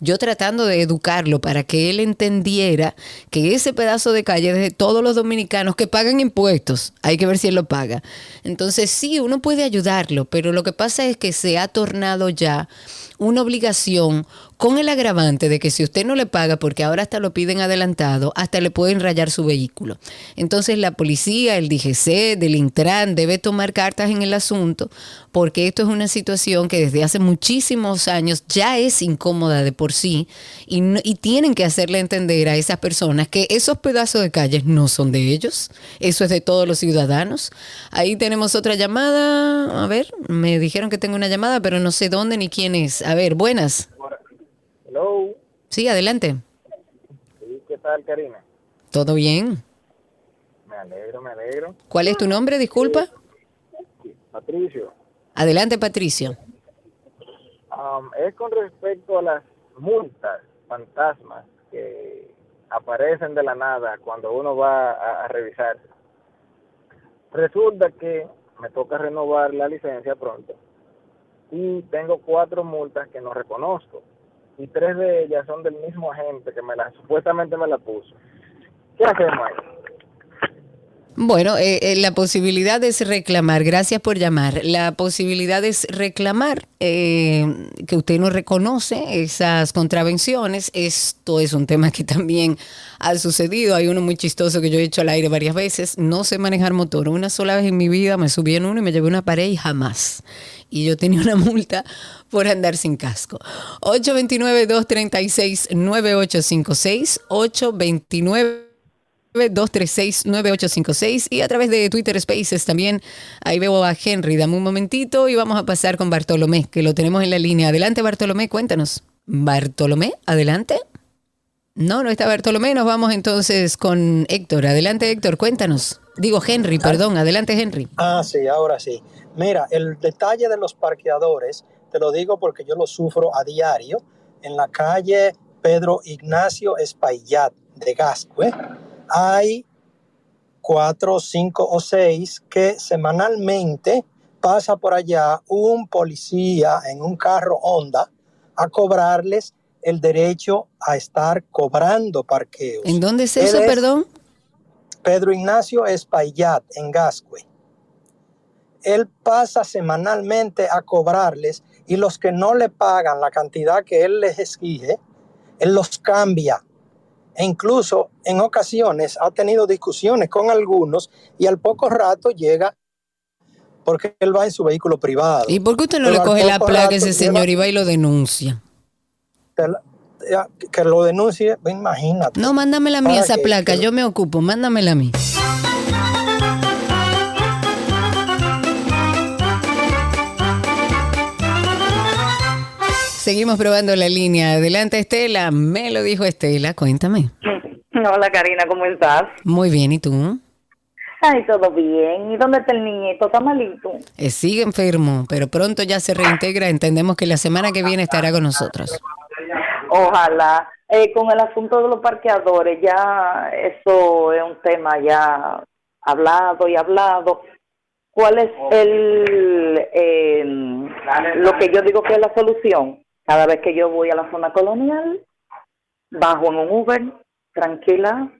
Yo tratando de educarlo para que él entendiera que ese pedazo de calle es de todos los dominicanos que pagan impuestos. Hay que ver si él lo paga. Entonces sí, uno puede ayudarlo, pero lo que pasa es que se ha tornado ya una obligación con el agravante de que si usted no le paga, porque ahora hasta lo piden adelantado, hasta le pueden rayar su vehículo. Entonces la policía, el DGC, del Intran debe tomar cartas en el asunto, porque esto es una situación que desde hace muchísimos años ya es incómoda de por sí y, no- y tienen que hacerle entender a esas personas que esos pedazos de calles no son de ellos, eso es de todos los ciudadanos. Ahí tenemos otra llamada, a ver, me dijeron que tengo una llamada, pero no sé dónde ni quién es. A ver, buenas.
Hello,
Sí, adelante.
Sí, ¿qué tal, Karina?
¿Todo bien?
Me alegro, me alegro.
¿Cuál es tu nombre? Disculpa.
Patricio,
Adelante, Patricio.
um, es con respecto a las multas fantasmas que aparecen de la nada cuando uno va a, a revisar. Resulta que me toca renovar la licencia pronto y tengo cuatro multas que no reconozco y tres de ellas son del mismo agente que me la supuestamente me la puso. ¿Qué hacemos ahí?
Bueno, eh, eh, la posibilidad es reclamar, gracias por llamar, la posibilidad es reclamar eh, que usted no reconoce esas contravenciones. Esto es un tema que también ha sucedido. Hay uno muy chistoso que yo he hecho al aire varias veces. No sé manejar motor. Una sola vez en mi vida me subí en uno y me llevé una pared y jamás. Y yo tenía una multa por andar sin casco. 829-236-9856. 829 236-9856 y a través de Twitter Spaces también. Ahí veo a Henry. Dame un momentito y vamos a pasar con Bartolomé, que lo tenemos en la línea. Adelante, Bartolomé, cuéntanos. Bartolomé, adelante. No, no está Bartolomé. Nos vamos entonces con Héctor. Adelante, Héctor, cuéntanos. Digo Henry, perdón. Adelante, Henry.
Ah, sí, ahora sí. Mira, el detalle de los parqueadores, te lo digo porque yo lo sufro a diario en la calle Pedro Ignacio Espaillat de Gascue. Hay cuatro, cinco o seis que semanalmente pasa por allá un policía en un carro Honda a cobrarles el derecho a estar cobrando parqueos.
¿En dónde es eso, perdón?
Pedro Ignacio Espaillat, en Gascue. Él pasa semanalmente a cobrarles y los que no le pagan la cantidad que él les exige, él los cambia. E incluso en ocasiones ha tenido discusiones con algunos y al poco rato llega porque él va en su vehículo privado.
¿Y por qué usted no
Pero
le coge la placa a ese
lleva-
señor y va y lo denuncia?
la- que lo denuncie, imagínate.
No, mándamela a mí
Para
esa
que-
placa, yo me ocupo, mándamela a mí. Seguimos probando la línea. Adelante, Estela. Me lo dijo Estela. Cuéntame.
Hola Karina, ¿cómo estás?
Muy bien, ¿y tú?
Ay, todo bien. ¿Y dónde está el niñito? ¿Está malito?
Eh, sigue enfermo, pero pronto ya se reintegra. Entendemos que la semana que viene estará con nosotros.
Ojalá. Eh, con el asunto de los parqueadores, ya eso es un tema ya hablado y hablado. ¿Cuál es el eh, lo que yo digo que es la solución? Cada vez que yo voy a la zona colonial, bajo en un Uber, tranquila,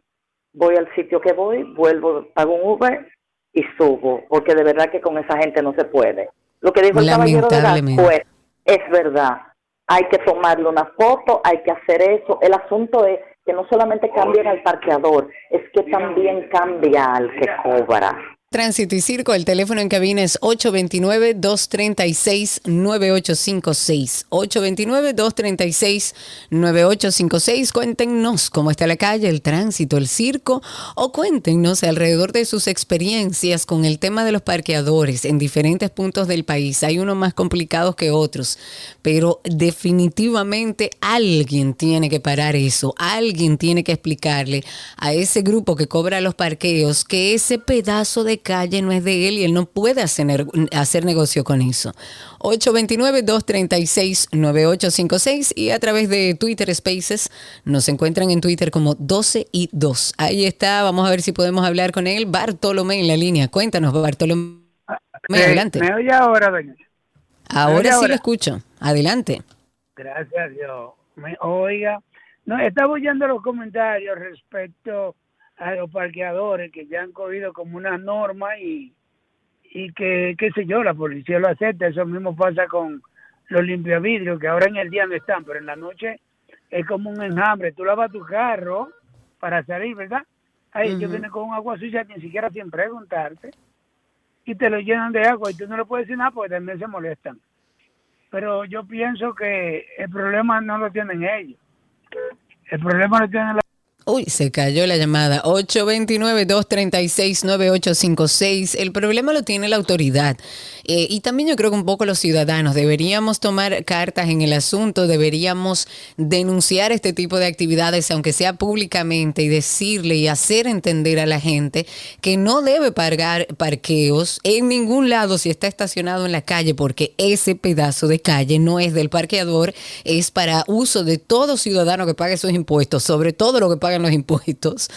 voy al sitio que voy, vuelvo, pago un Uber y subo, porque de verdad que con esa gente no se puede. Lo que dijo el caballero de
Lamentablemente.
pues es verdad. Hay que tomarle una foto, hay que hacer eso. El asunto es que no solamente cambien al parqueador, es que también cambia al que cobra.
Tránsito y Circo, el teléfono en cabina es 829-236-9856. 829-236-9856. Cuéntenos cómo está la calle, el tránsito, el circo o cuéntenos alrededor de sus experiencias con el tema de los parqueadores en diferentes puntos del país. Hay unos más complicados que otros, pero definitivamente alguien tiene que parar eso. Alguien tiene que explicarle a ese grupo que cobra los parqueos que ese pedazo de calle no es de él y él no puede hacer, hacer negocio con eso. 829-236-9856 y a través de Twitter Spaces nos encuentran en Twitter como 12 y 2. Ahí está, vamos a ver si podemos hablar con él. Bartolomé en la línea. Cuéntanos, Bartolomé. adelante.
¿Me oye ahora, doña?
Ahora sí
ahora?
lo escucho. Adelante.
Gracias a Dios. Me oiga. No, estaba oyendo los comentarios respecto a los parqueadores que ya han cogido como una norma y, y que, qué sé yo, la policía lo acepta. Eso mismo pasa con los limpiavidrios, que ahora en el día no están, pero en la noche es como un enjambre. Tú lavas tu carro para salir, ¿verdad? Ahí ellos
Ujú.
vienen con un agua sucia ni siquiera sin preguntarte y te lo llenan de agua y tú no le puedes decir nada porque también se molestan. Pero yo pienso que el problema no lo tienen ellos. El problema lo tienen la
Uy, se cayó la llamada. 829-236-9856. El problema lo tiene la autoridad. Eh, y también yo creo que un poco los ciudadanos deberíamos tomar cartas en el asunto, deberíamos denunciar este tipo de actividades, aunque sea públicamente, y decirle y hacer entender a la gente que no debe pagar parqueos en ningún lado si está estacionado en la calle, porque ese pedazo de calle no es del parqueador, es para uso de todo ciudadano que pague sus impuestos, sobre todo lo que los impuestos,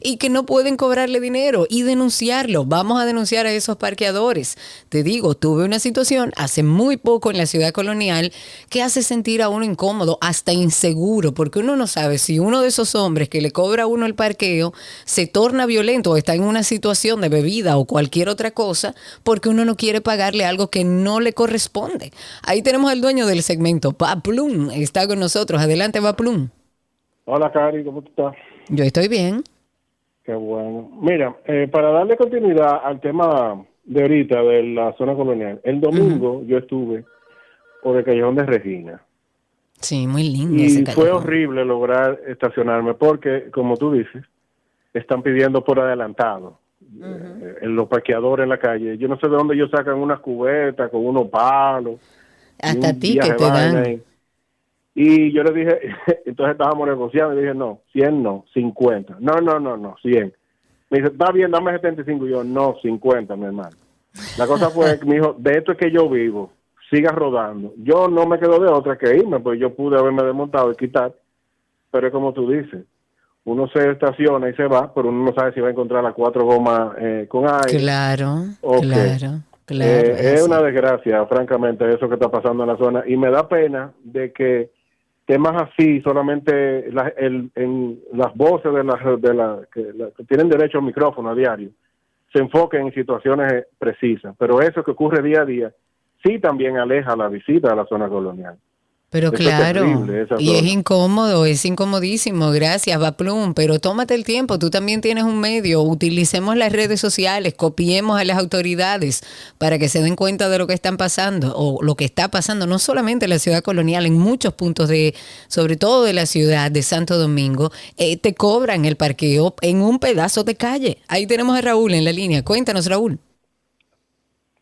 y que no pueden cobrarle dinero y denunciarlo. Vamos a denunciar a esos parqueadores. Te digo, tuve una situación hace muy poco en la ciudad colonial que hace sentir a uno incómodo, hasta inseguro, porque uno no sabe si uno de esos hombres que le cobra a uno el parqueo se torna violento o está en una situación de bebida o cualquier otra cosa, porque uno no quiere pagarle algo que no le corresponde. Ahí tenemos al dueño del segmento, Paplum, está con nosotros. Adelante, Paplum.
Hola, Cari, ¿cómo estás?
Yo estoy bien.
Qué bueno. Mira, eh, para darle continuidad al tema de ahorita de la zona colonial, el domingo yo estuve por el callejón de Regina
Sí, muy lindo ese
y fue horrible lograr estacionarme porque, como tú dices, están pidiendo por adelantado. Eh, en los parqueadores en la calle. Yo no sé de dónde ellos sacan unas cubetas con unos palos.
Hasta ticket
viaje
te dan.
Y yo le dije, <laughs> entonces estábamos negociando y dije, no, 100 no, 50. No, no, no, no, 100. Me dice, está bien, dame 75. Y yo, no, 50, mi hermano. La cosa fue que me dijo, de esto es que yo vivo, siga rodando. Yo no me quedo de otra que irme, pues yo pude haberme desmontado y quitar. Pero es como tú dices, uno se estaciona y se va, pero uno no sabe si va a encontrar las cuatro gomas eh, con aire.
Claro, claro, claro.
Eh,
es
una desgracia, francamente, eso que está pasando en la zona. Y me da pena de que temas así, solamente la- el- en las voces de las de que, que tienen derecho al micrófono a diario se enfoquen en situaciones precisas. Pero eso que ocurre día a día sí también aleja la visita a la zona colonial.
Pero claro, y es incómodo, es incomodísimo. Gracias, Baplum, pero tómate el tiempo, tú también tienes un medio, utilicemos las redes sociales, copiemos a las autoridades para que se den cuenta de lo que están pasando o lo que está pasando, no solamente en la ciudad colonial, en muchos puntos de, sobre todo de la ciudad de Santo Domingo, eh, te cobran el parqueo en un pedazo de calle. Ahí tenemos a Raúl en la línea. Cuéntanos, Raúl.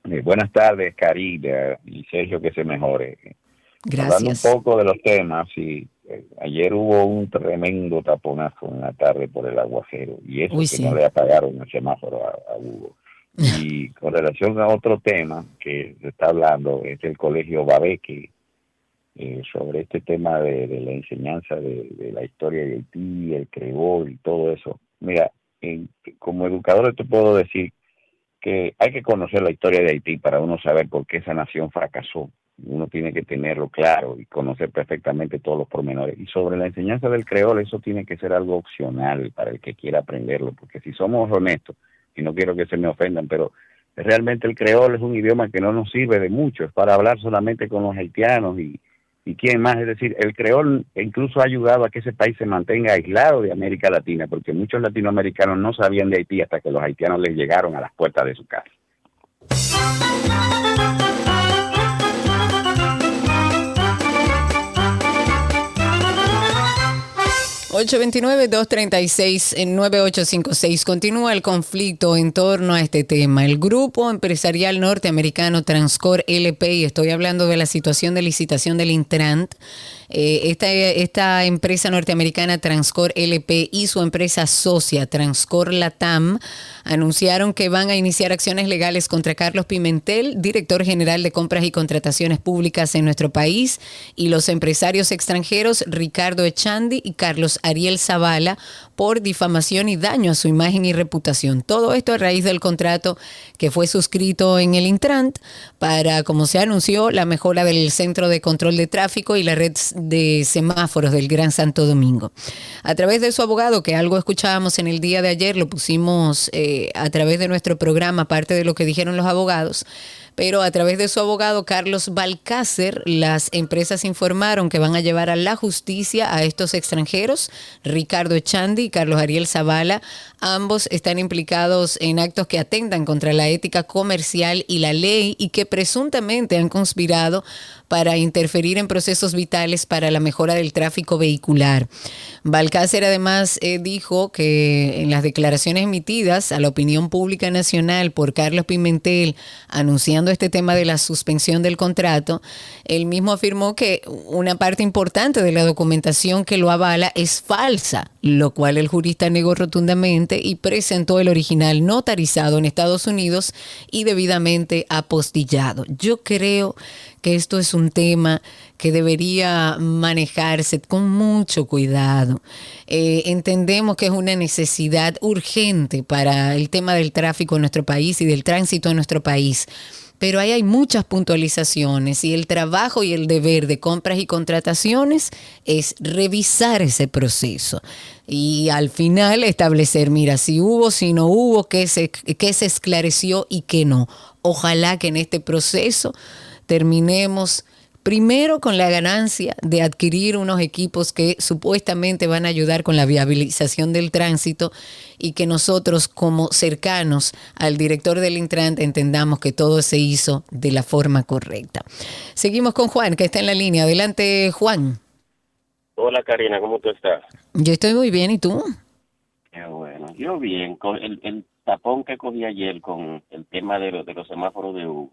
Eh, buenas tardes, Karina y Sergio, que se mejore.
Gracias.
Hablando un poco de los temas, sí, eh, ayer hubo un tremendo taponazo en la tarde por el aguacero y eso
Uy,
que
sí.
no le apagaron el semáforo a, a Hugo. <laughs> Y con relación a otro tema que se está hablando, es el colegio Babeque, eh, sobre este tema de, de la enseñanza de, de la historia de Haití, el creol y todo eso. Mira, en- como educador te puedo decir que hay que conocer la historia de Haití para uno saber por qué esa nación fracasó. Uno tiene que tenerlo claro y conocer perfectamente todos los pormenores. Y sobre la enseñanza del creol, eso tiene que ser algo opcional para el que quiera aprenderlo, porque si somos honestos, y no quiero que se me ofendan, pero realmente el creol es un idioma que no nos sirve de mucho, es para hablar solamente con los haitianos y, y quién más. Es decir, el creol incluso ha ayudado a que ese país se mantenga aislado de América Latina, porque muchos latinoamericanos no sabían de Haití hasta que los haitianos les llegaron a las puertas de su casa.
829-236-9856. Continúa el conflicto en torno a este tema. El grupo empresarial norteamericano Transcor LP, y estoy hablando de la situación de licitación del Intrant, eh, esta, esta empresa norteamericana Transcor LP y su empresa socia Transcor Latam anunciaron que van a iniciar acciones legales contra Carlos Pimentel, director general de compras y contrataciones públicas en nuestro país, y los empresarios extranjeros Ricardo Echandi y Carlos Ariel Zavala por difamación y daño a su imagen y reputación. Todo esto a raíz del contrato que fue suscrito en el Intrant para, como se anunció, la mejora del centro de control de tráfico y la red de semáforos del Gran Santo Domingo. A través de su abogado, que algo escuchábamos en el día de ayer, lo pusimos eh, a través de nuestro programa, parte de lo que dijeron los abogados, pero a través de su abogado Carlos Balcácer, las empresas informaron que van a llevar a la justicia a estos extranjeros, Ricardo Echandi y Carlos Ariel Zavala. Ambos están implicados en actos que atentan contra la ética comercial y la ley y que presuntamente han conspirado para interferir en procesos vitales para la mejora del tráfico vehicular. Balcácer además eh, dijo que en las declaraciones emitidas a la opinión pública nacional por Carlos Pimentel anunciando este tema de la suspensión del contrato, él mismo afirmó que una parte importante de la documentación que lo avala es falsa, lo cual el jurista negó rotundamente y presentó el original notarizado en Estados Unidos y debidamente apostillado. Yo creo que esto es un tema que debería manejarse con mucho cuidado. Eh, entendemos que es una necesidad urgente para el tema del tráfico en nuestro país y del tránsito en nuestro país. Pero ahí hay muchas puntualizaciones y el trabajo y el deber de compras y contrataciones es revisar ese proceso y al final establecer, mira, si hubo, si no hubo, qué se, qué se esclareció y qué no. Ojalá que en este proceso terminemos primero con la ganancia de adquirir unos equipos que supuestamente van a ayudar con la viabilización del tránsito y que nosotros como cercanos al director del Intran entendamos que todo se hizo de la forma correcta. Seguimos con Juan, que está en la línea. Adelante, Juan.
Hola Karina, ¿cómo tú estás?
Yo estoy muy bien, ¿y tú?
Qué bueno. Yo bien, con el, el tapón que cogí ayer con el tema de, lo- de los semáforos de U.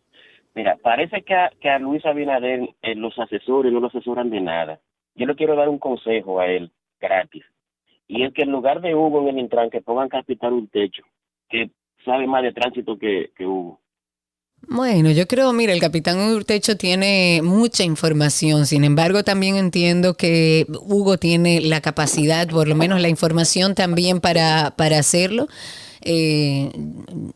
Mira, parece que a, que a Luis Abinader eh, los asesores no lo asesoran de nada. Yo le quiero dar un consejo a él, gratis. Y es que en lugar de Hugo en el Intran, que pongan Capitán un techo, que sabe más de tránsito que, que Hugo.
Bueno, yo creo, mira, el capitán Urtecho tiene mucha información, sin embargo también entiendo que Hugo tiene la capacidad, por lo menos la información también para, para hacerlo. Eh,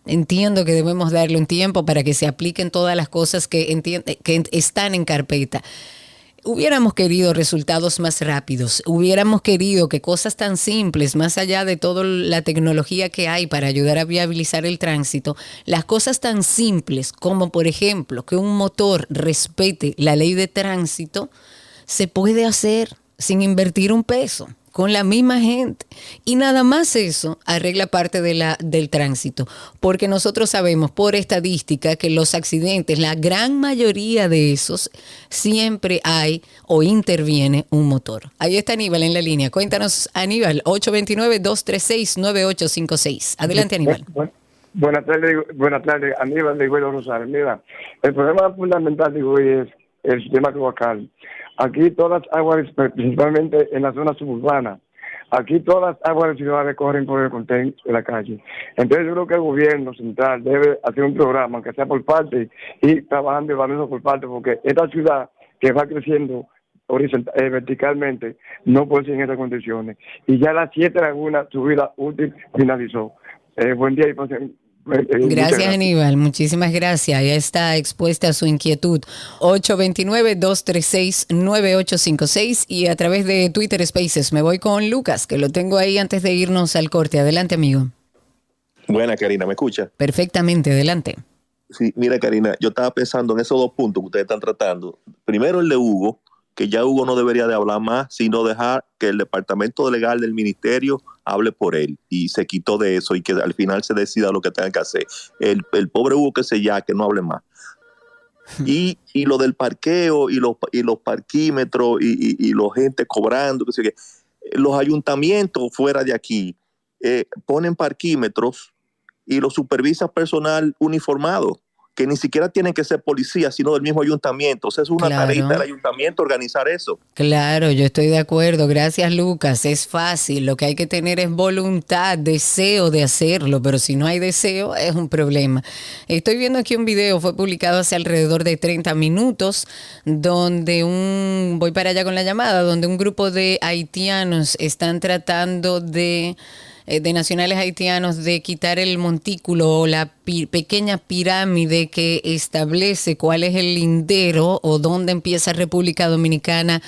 entiendo que debemos darle un tiempo para que se apliquen todas las cosas que, que están en carpeta. hubiéramos querido resultados más rápidos, hubiéramos querido que cosas tan simples, más allá de toda la tecnología que hay para ayudar a viabilizar el tránsito, las cosas tan simples como por ejemplo que un motor respete la ley de tránsito, se puede hacer sin invertir un peso con la misma gente. Y nada más eso arregla parte de la, del tránsito, porque nosotros sabemos por estadística que los accidentes, la gran mayoría de esos, siempre hay o interviene un motor. Ahí está Aníbal en la línea. Cuéntanos, Aníbal, 829-236-9856. Adelante, Aníbal.
buenas tardes, buenas tardes, Aníbal de Rosario. Mira, el problema fundamental de hoy es el sistema cloacal. Aquí todas las aguas, principalmente en la zona suburbana, aquí todas las aguas de ciudades corren por el contén de la calle. Entonces yo creo que el gobierno central debe hacer un programa, aunque sea por parte, y trabajando y evaluando por parte, porque esta ciudad que va creciendo horizontal, eh, verticalmente no puede ser en estas condiciones. Y ya las siete lagunas, su vida útil finalizó. Eh, buen día y pasen
Gracias, Aníbal. Muchísimas gracias. Ya está expuesta su inquietud. 829-236-9856 y a través de Twitter Spaces. Me voy con Lucas, que lo tengo ahí antes de irnos al corte. Adelante, amigo.
Buena, Karina, ¿me escucha?
Perfectamente, adelante.
Sí, mira, Karina, yo estaba pensando en esos dos puntos que ustedes están tratando. Primero, el de Hugo, que ya Hugo no debería de hablar más, sino dejar que el departamento legal del ministerio hable por él y se quitó de eso y que al final se decida lo que tenga que hacer. El, pobre Hugo que se ya, que no hable más. <laughs> Y, lo del parqueo y los, y los parquímetros y, y, los gente cobrando, que sé que los ayuntamientos fuera de aquí eh, ponen parquímetros y los supervisa personal uniformado que ni siquiera tienen que ser policías, sino del mismo ayuntamiento. O sea, es una tarea del ayuntamiento organizar eso.
Claro, yo estoy de acuerdo. Gracias, Lucas. Es fácil. Lo que hay que tener es voluntad, deseo de hacerlo, pero si no hay deseo, es un problema. Estoy viendo aquí un video, fue publicado hace alrededor de 30 minutos, donde un, voy para allá con la llamada, donde un grupo de haitianos están tratando de de nacionales haitianos de quitar el montículo o la pequeña pirámide que establece cuál es el lindero o dónde empieza República Dominicana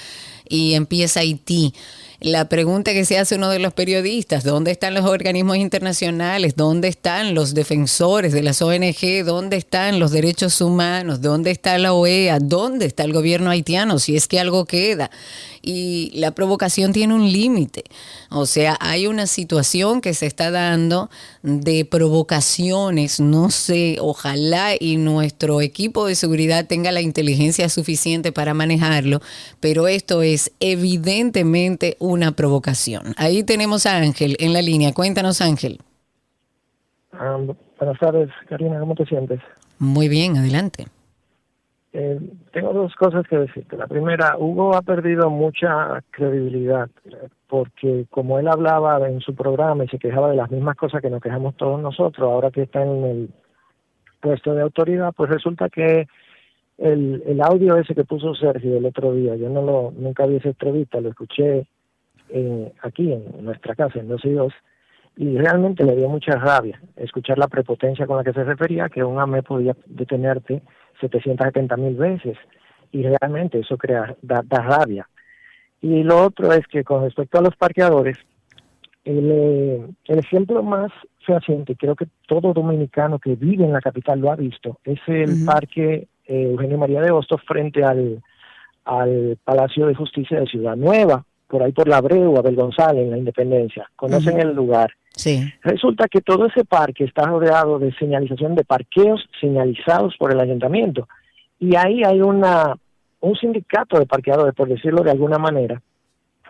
y empieza Haití. La pregunta que se hace uno de los periodistas, ¿dónde están los organismos internacionales? ¿Dónde están los defensores de las ONG? ¿Dónde están los derechos humanos? ¿Dónde está la OEA? ¿Dónde está el gobierno haitiano? Si es que algo queda. Y la provocación tiene un límite. O sea, hay una situación que se está dando de provocaciones, no sé, ojalá y nuestro equipo de seguridad tenga la inteligencia suficiente para manejarlo, pero esto es evidentemente una provocación. Ahí tenemos a Ángel en la línea. Cuéntanos, Ángel.
Ah, buenas tardes, Karina, ¿cómo te sientes?
Muy bien, adelante.
Eh, tengo dos cosas que decirte. La primera, Hugo ha perdido mucha credibilidad porque como él hablaba en su programa y se quejaba de las mismas cosas que nos quejamos todos nosotros, ahora que está en el puesto de autoridad, pues resulta que el, audio ese que puso Sergio el otro día, yo no lo nunca vi esa entrevista, lo escuché eh, aquí en nuestra casa, en dos y dos, y realmente le dio mucha rabia escuchar la prepotencia con la que se refería, que un AME podía detenerte 770 mil veces, y realmente eso crea, da, da rabia. Y lo otro es que con respecto a los parqueadores, el, eh, el ejemplo más fehaciente, creo que todo dominicano que vive en la capital lo ha visto, es el parque eh, Eugenio María de Hostos frente al, al Palacio de Justicia de Ciudad Nueva, por ahí por la Abreu, Abel González, en la Independencia. Conocen el lugar.
Sí.
Resulta que todo ese parque está rodeado de señalización de parqueos señalizados por el ayuntamiento. Y ahí hay una un sindicato de parqueadores, por decirlo de alguna manera,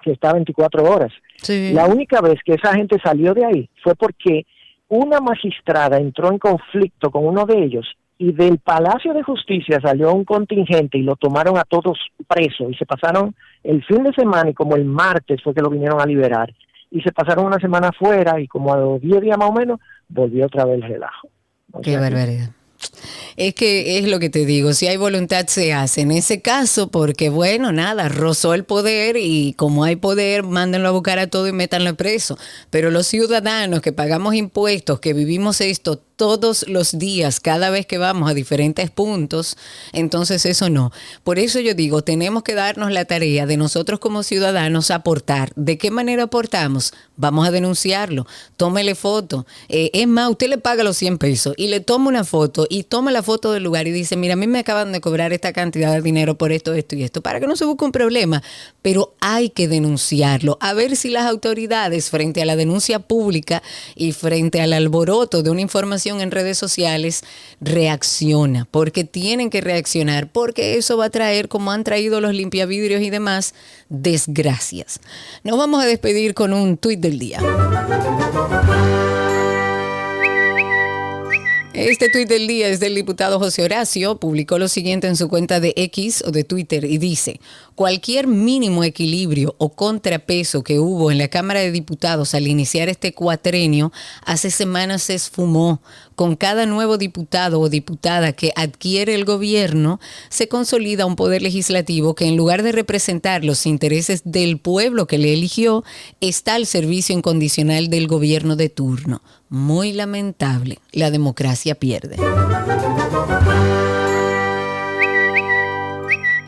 que está 24 horas. La única vez que esa gente salió de ahí fue porque una magistrada entró en conflicto con uno de ellos y del Palacio de Justicia salió un contingente y lo tomaron a todos presos y se pasaron el fin de semana y como el martes fue que lo vinieron a liberar y se pasaron una semana afuera y como a los 10 días más o menos volvió otra vez el relajo.
Qué barbaridad. Es que es lo que te digo, si hay voluntad se hace. En ese caso, porque bueno, nada, rozó el poder y como hay poder, mándenlo a buscar a todo y métanlo preso. Pero los ciudadanos que pagamos impuestos, que vivimos esto todos los días, cada vez que vamos a diferentes puntos, entonces eso no. Por eso yo digo, tenemos que darnos la tarea de nosotros como ciudadanos aportar. ¿De qué manera aportamos? Vamos a denunciarlo. Tómele foto. Eh, es más, usted le paga los 100 pesos y le toma una foto y toma la foto del lugar y dice, mira, a mí me acaban de cobrar esta cantidad de dinero por esto, esto y esto, para que no se busque un problema. Pero hay que denunciarlo. A ver si las autoridades, frente a la denuncia pública y frente al alboroto de una información en redes sociales, reacciona. Porque tienen que reaccionar, porque eso va a traer, como han traído los limpiavidrios y demás, desgracias. Nos vamos a despedir con un tuit del día. Este tuit del día es del diputado José Horacio. Publicó lo siguiente en su cuenta de X o de Twitter y dice, cualquier mínimo equilibrio o contrapeso que hubo en la Cámara de Diputados al iniciar este cuatrenio, hace semanas se esfumó. Con cada nuevo diputado o diputada que adquiere el gobierno, se consolida un poder legislativo que en lugar de representar los intereses del pueblo que le eligió, está al servicio incondicional del gobierno de turno. Muy lamentable, la democracia pierde.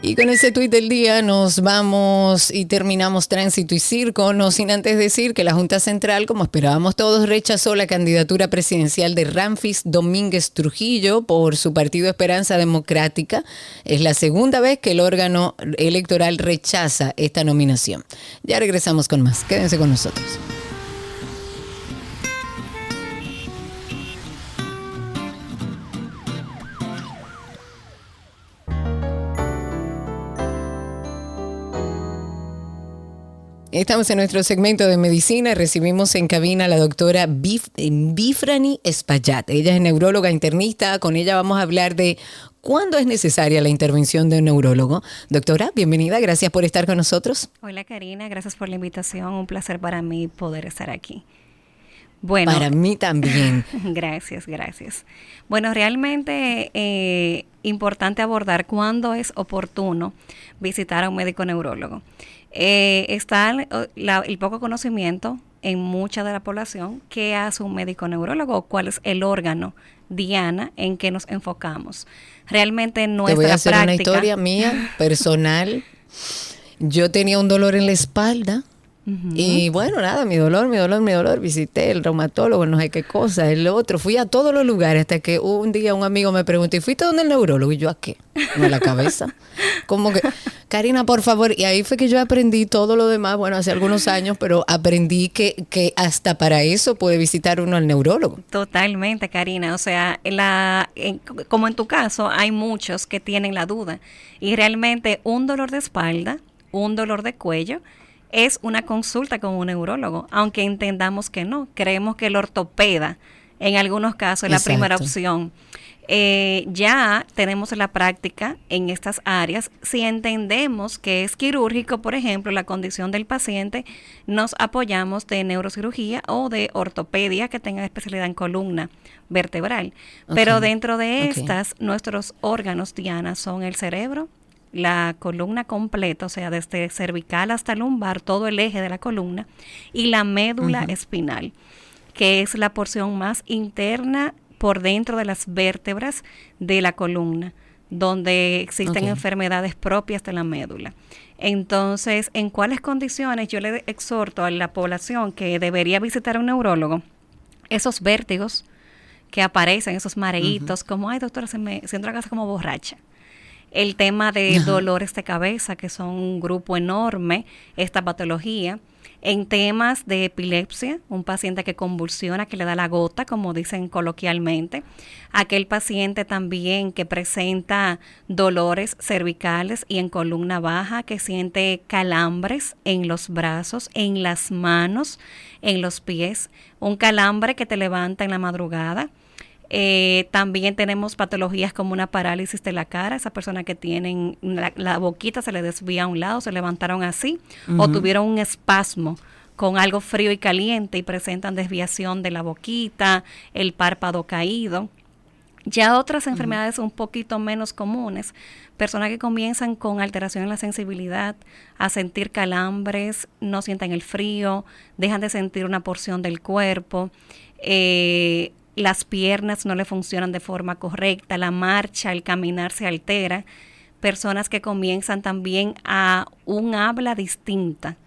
Y con ese tuit del día nos vamos y terminamos tránsito y circo, no sin antes decir que la Junta Central, como esperábamos todos, rechazó la candidatura presidencial de Ramfis Domínguez Trujillo por su partido Esperanza Democrática. Es la segunda vez que el órgano electoral rechaza esta nominación. Ya regresamos con más. Quédense con nosotros. Estamos en nuestro segmento de medicina. Recibimos en cabina a la doctora Bif Bifrani Espaillat. Ella es neuróloga internista. Con ella vamos a hablar de cuándo es necesaria la intervención de un neurólogo. Doctora, bienvenida. Gracias por estar con nosotros.
Hola Karina, gracias por la invitación. Un placer para mí poder estar aquí. Bueno,
para mí también. <laughs>
gracias, gracias. Bueno, realmente eh, importante abordar cuándo es oportuno visitar a un médico neurólogo. Eh, está el poco conocimiento en mucha de la población que hace un médico neurólogo, cuál es el órgano diana en que nos enfocamos. Realmente nuestra
Te voy a hacer
práctica,
una historia mía <laughs> personal. Yo tenía un dolor en la espalda y bueno, nada, mi dolor, mi dolor, mi dolor. Visité el reumatólogo, no sé qué cosa, el otro. Fui a todos los lugares hasta que un día un amigo me preguntó, ¿y fuiste donde el neurólogo? Y yo, ¿a qué? No, la cabeza. <laughs> Como que, Karina, por favor. Y ahí fue que yo aprendí todo lo demás, bueno, hace algunos años, pero aprendí que, que hasta para eso puede visitar uno al neurólogo.
Totalmente, Karina. O sea, la, en- como en tu caso, hay muchos que tienen la duda. Y realmente un dolor de espalda, un dolor de cuello, es una consulta con un neurólogo, aunque entendamos que no. Creemos que el ortopeda, en algunos casos, es la primera opción. Eh, ya tenemos la práctica en estas áreas. Si entendemos que es quirúrgico, por ejemplo, la condición del paciente, nos apoyamos de neurocirugía o de ortopedia que tenga especialidad en columna vertebral. Pero dentro de estas, nuestros órganos, Diana, son el cerebro, la columna completa, o sea, desde cervical hasta lumbar, todo el eje de la columna, y la médula espinal, que es la porción más interna por dentro de las vértebras de la columna, donde existen enfermedades propias de la médula. Entonces, ¿en cuáles condiciones yo le exhorto a la población que debería visitar a un neurólogo? Esos vértigos que aparecen, esos mareitos, como, ay doctora, se me siento la casa como borracha el tema de
Ajá.
dolores de cabeza, que son un grupo enorme, esta patología. En temas de epilepsia, un paciente que convulsiona, que le da la gota, como dicen coloquialmente. Aquel paciente también que presenta dolores cervicales y en columna baja, que siente calambres en los brazos, en las manos, en los pies. Un calambre que te levanta en la madrugada. Eh, también tenemos patologías como una parálisis de la cara, esas personas que tienen la, la boquita se le desvía a un lado, se levantaron así, o tuvieron un espasmo con algo frío y caliente y presentan desviación de la boquita, el párpado caído. Ya otras enfermedades un poquito menos comunes, personas que comienzan con alteración en la sensibilidad, a sentir calambres, no sienten el frío, dejan de sentir una porción del cuerpo, eh, las piernas no le funcionan de forma correcta, la marcha, el caminar se altera, personas que comienzan también a un habla distinta,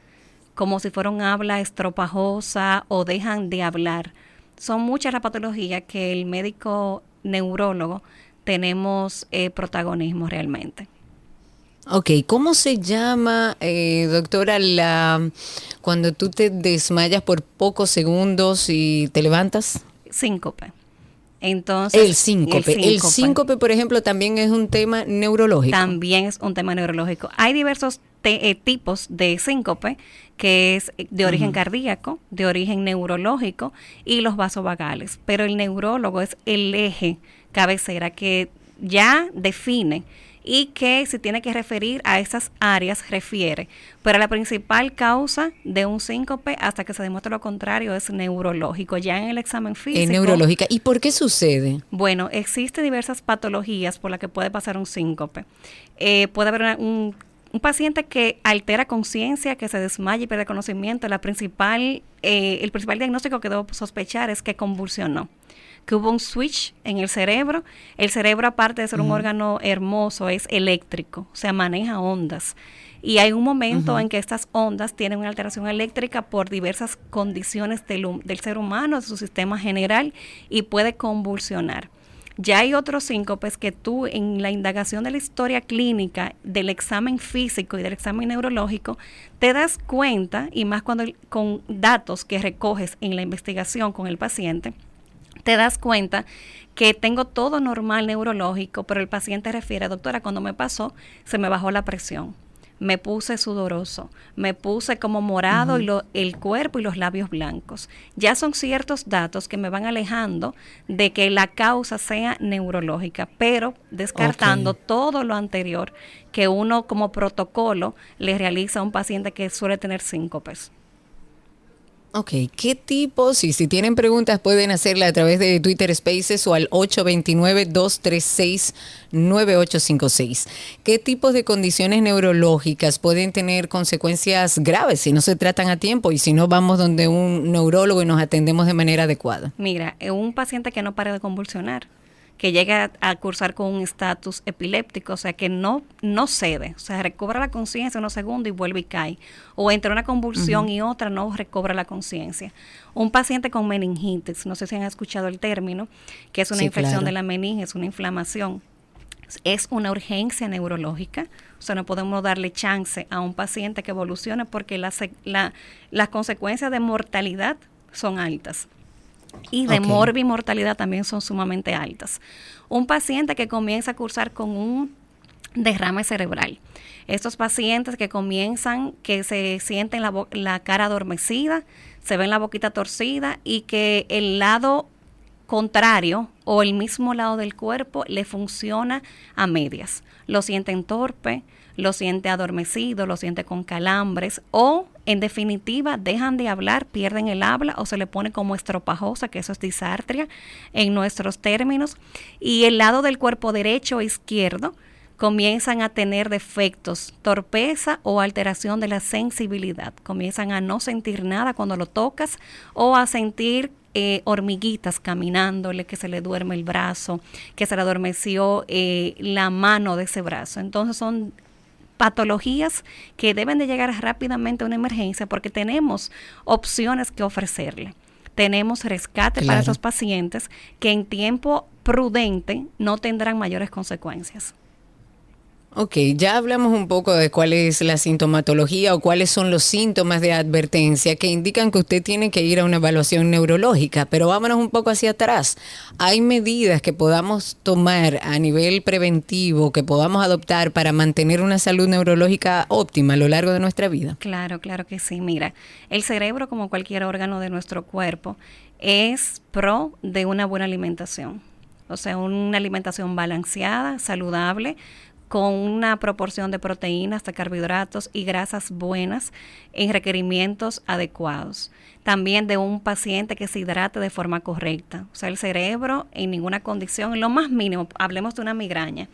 como si fuera un habla estropajosa o dejan de hablar. Son muchas las patologías que el médico neurólogo tenemos eh, protagonismo realmente.
Ok, ¿cómo se llama, eh, doctora, la cuando tú te desmayas por pocos segundos y te levantas?
Síncope. Entonces,
el síncope. el síncope. por ejemplo, también es un tema neurológico.
También es un tema neurológico. Hay diversos eh, tipos de síncope, que es de origen cardíaco, de origen neurológico y los vasovagales. Pero el neurólogo es el eje cabecera que ya define y que se tiene que referir a esas áreas, refiere. Pero la principal causa de un síncope, hasta que se demuestre lo contrario, es neurológico. Ya en el examen físico.
Es neurológica. ¿Y por qué sucede?
Bueno, existen diversas patologías por las que puede pasar un síncope. Eh, puede haber un, un paciente que altera conciencia, que se desmaya y pierde conocimiento. La principal, eh, el principal diagnóstico que debo sospechar es que convulsionó que hubo un switch en el cerebro. El cerebro, aparte de ser un órgano hermoso, es eléctrico, o sea, maneja ondas. Y hay un momento en que estas ondas tienen una alteración eléctrica por diversas condiciones del, del ser humano, de su sistema general, y puede convulsionar. Ya hay otros síncopes que tú en la indagación de la historia clínica, del examen físico y del examen neurológico, te das cuenta, y más cuando con datos que recoges en la investigación con el paciente, te das cuenta que tengo todo normal neurológico, pero el paciente refiere, doctora, cuando me pasó, se me bajó la presión, me puse sudoroso, me puse como morado y el cuerpo y los labios blancos. Ya son ciertos datos que me van alejando de que la causa sea neurológica, pero descartando todo lo anterior que uno como protocolo le realiza a un paciente que suele tener síncopes.
Ok, ¿qué tipos? Y si tienen preguntas pueden hacerla a través de Twitter Spaces o al 829-236-9856. ¿Qué tipos de condiciones neurológicas pueden tener consecuencias graves si no se tratan a tiempo y si no vamos donde un neurólogo y nos atendemos de manera adecuada?
Mira, un paciente que no para de convulsionar que llega a, cursar con un estatus epiléptico, o sea, que no, no cede, o sea, recobra la conciencia unos segundos y vuelve y cae. O entre una convulsión y otra no recobra la conciencia. Un paciente con meningitis, no sé si han escuchado el término, que es una infección de la meninge, es una inflamación. Es una urgencia neurológica, o sea, no podemos darle chance a un paciente que evolucione porque la, las consecuencias de mortalidad son altas y de okay. mortalidad también son sumamente altas. Un paciente que comienza a cursar con un derrame cerebral. Estos pacientes que comienzan, que se sienten la, la cara adormecida, se ven la boquita torcida y que el lado contrario o el mismo lado del cuerpo le funciona a medias. Lo sienten torpe, lo siente adormecido, lo siente con calambres o en definitiva dejan de hablar, pierden el habla o se le pone como estropajosa, que eso es disartria en nuestros términos, y el lado del cuerpo derecho o izquierdo comienzan a tener defectos, torpeza o alteración de la sensibilidad, comienzan a no sentir nada cuando lo tocas o a sentir eh, hormiguitas caminándole, que se le duerme el brazo, que se le adormeció eh, la mano de ese brazo. Entonces son patologías que deben de llegar rápidamente a una emergencia porque tenemos opciones que ofrecerle. Tenemos rescate para esos pacientes que en tiempo prudente no tendrán mayores consecuencias.
Ok, ya hablamos un poco de cuál es la sintomatología o cuáles son los síntomas de advertencia que indican que usted tiene que ir a una evaluación neurológica, pero vámonos un poco hacia atrás. ¿Hay medidas que podamos tomar a nivel preventivo, que podamos adoptar para mantener una salud neurológica óptima a lo largo de nuestra vida?
Claro, claro que sí. Mira, el cerebro, como cualquier órgano de nuestro cuerpo, es pro de una buena alimentación. O sea, una alimentación balanceada, saludable, con una proporción de proteínas, de carbohidratos y grasas buenas en requerimientos adecuados. También de un paciente que se hidrate de forma correcta. O sea, el cerebro en ninguna condición, en lo más mínimo, hablemos de una migraña,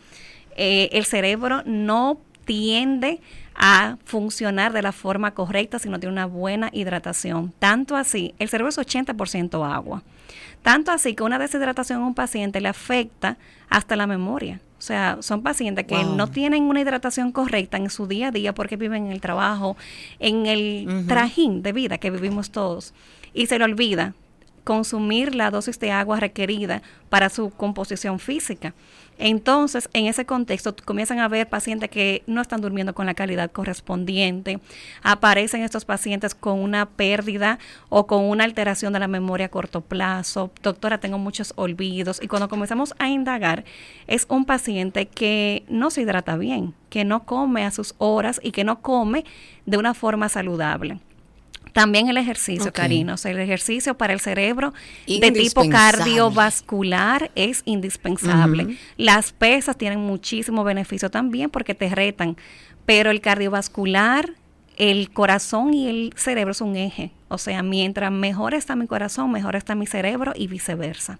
eh, el cerebro no tiende a funcionar de la forma correcta si no tiene una buena hidratación. Tanto así, el cerebro es 80% agua. Tanto así que una deshidratación a un paciente le afecta hasta la memoria. O sea, son pacientes que
Wow.
no tienen una hidratación correcta en su día a día porque viven en el trabajo, en el trajín de vida que vivimos todos. Y se le olvida consumir la dosis de agua requerida para su composición física. Entonces, en ese contexto, comienzan a ver pacientes que no están durmiendo con la calidad correspondiente. Aparecen estos pacientes con una pérdida o con una alteración de la memoria a corto plazo. Doctora, tengo muchos olvidos. Y cuando comenzamos a indagar, es un paciente que no se hidrata bien, que no come a sus horas y que no come de una forma saludable. También el ejercicio,
Ok.
Karina. O sea, el ejercicio para el cerebro de tipo cardiovascular es indispensable. Las pesas tienen muchísimo beneficio también porque te retan, pero el cardiovascular, el corazón y el cerebro es un eje. O sea, mientras mejor está mi corazón, mejor está mi cerebro y viceversa.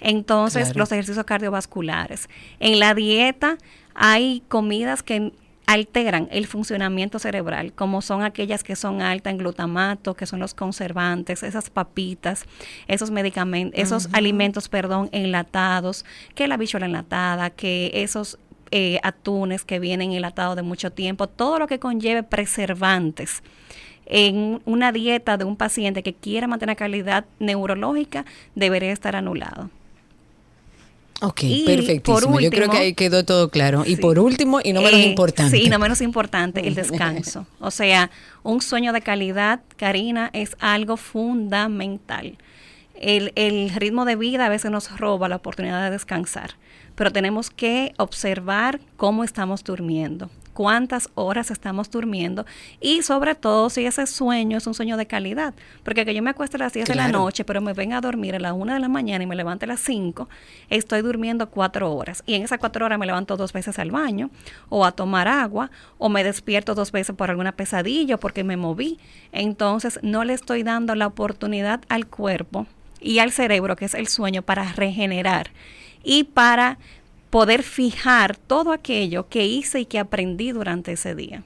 Entonces,
Claro.
los ejercicios cardiovasculares. En la dieta hay comidas que alteran el funcionamiento cerebral, como son aquellas que son altas en glutamato, que son los conservantes, esas papitas, esos medicamentos, esos alimentos, perdón, enlatados, que la bichola enlatada, que esos eh, atunes que vienen enlatados de mucho tiempo, todo lo que conlleve preservantes en una dieta de un paciente que quiera mantener calidad neurológica debería estar anulado.
Ok,
Y
perfectísimo.
por
Yo creo que ahí quedó todo claro. Y por último, y no menos
Eh,
importante.
Sí, no menos importante, el descanso. <laughs> O sea, un sueño de calidad, Karina, es algo fundamental. El, el ritmo de vida a veces nos roba la oportunidad de descansar, pero tenemos que observar cómo estamos durmiendo, cuántas horas estamos durmiendo y sobre todo si ese sueño es un sueño de calidad. Porque que yo me acueste a las 10 de la noche, pero me venga a dormir a las 1 de la mañana y me levante a las 5, estoy durmiendo 4 horas. Y en esas 4 horas me levanto dos veces al baño o a tomar agua o me despierto dos veces por alguna pesadilla o porque me moví. Entonces no le estoy dando la oportunidad al cuerpo y al cerebro, que es el sueño, para regenerar y para poder fijar todo aquello que hice y que aprendí durante ese día.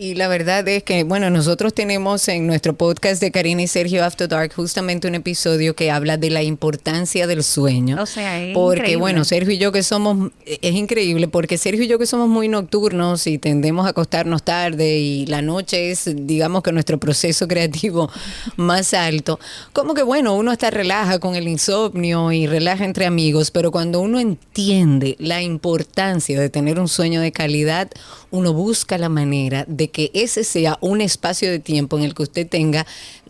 Y la verdad es que, bueno, nosotros tenemos en nuestro podcast de Karina y Sergio After Dark justamente un episodio que habla de la importancia del sueño.
O sea, es
Porque,
increíble.
bueno, Sergio y yo que somos, es increíble, porque Sergio y yo que somos muy nocturnos y tendemos a acostarnos tarde y la noche es, digamos que nuestro proceso creativo <laughs> más alto, como que, bueno, uno hasta relaja con el insomnio y relaja entre amigos, pero cuando uno entiende la importancia de tener un sueño de calidad, uno busca la manera de que ese sea un espacio de tiempo en el que usted tenga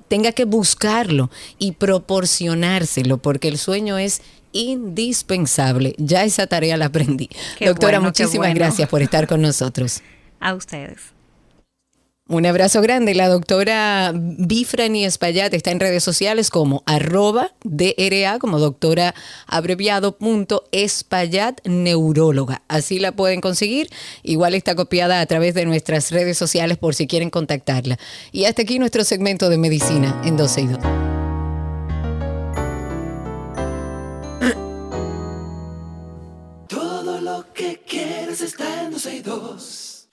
tenga que buscarlo y proporcionárselo, porque el sueño es indispensable. Ya esa tarea la aprendí.
Qué
Doctora,
bueno,
muchísimas
bueno.
gracias por estar con <laughs> nosotros.
A ustedes.
Un abrazo grande. La doctora Bifrani Espaillat está en redes sociales como arroba DRA, como doctora abreviado punto Espaillat neuróloga. Así la pueden conseguir. Igual está copiada a través de nuestras redes sociales por si quieren contactarla. Y hasta aquí nuestro segmento de medicina en 12 y 2.
Todo lo que quieres está en 12 y 2.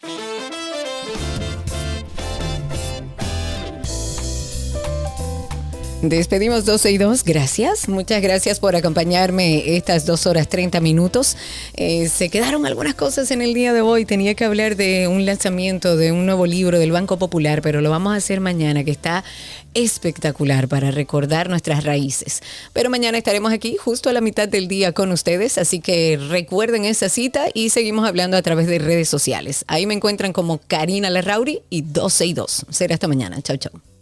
Despedimos 12 y 2, gracias. Muchas gracias por acompañarme estas dos horas 30 minutos. Eh, se quedaron algunas cosas en el día de hoy. Tenía que hablar de un lanzamiento de un nuevo libro del Banco Popular, pero lo vamos a hacer mañana, que está espectacular para recordar nuestras raíces. Pero mañana estaremos aquí justo a la mitad del día con ustedes, así que recuerden esa cita y seguimos hablando a través de redes sociales. Ahí me encuentran como Karina Larrauri y 12 y 2. Será hasta mañana. Chau, chau.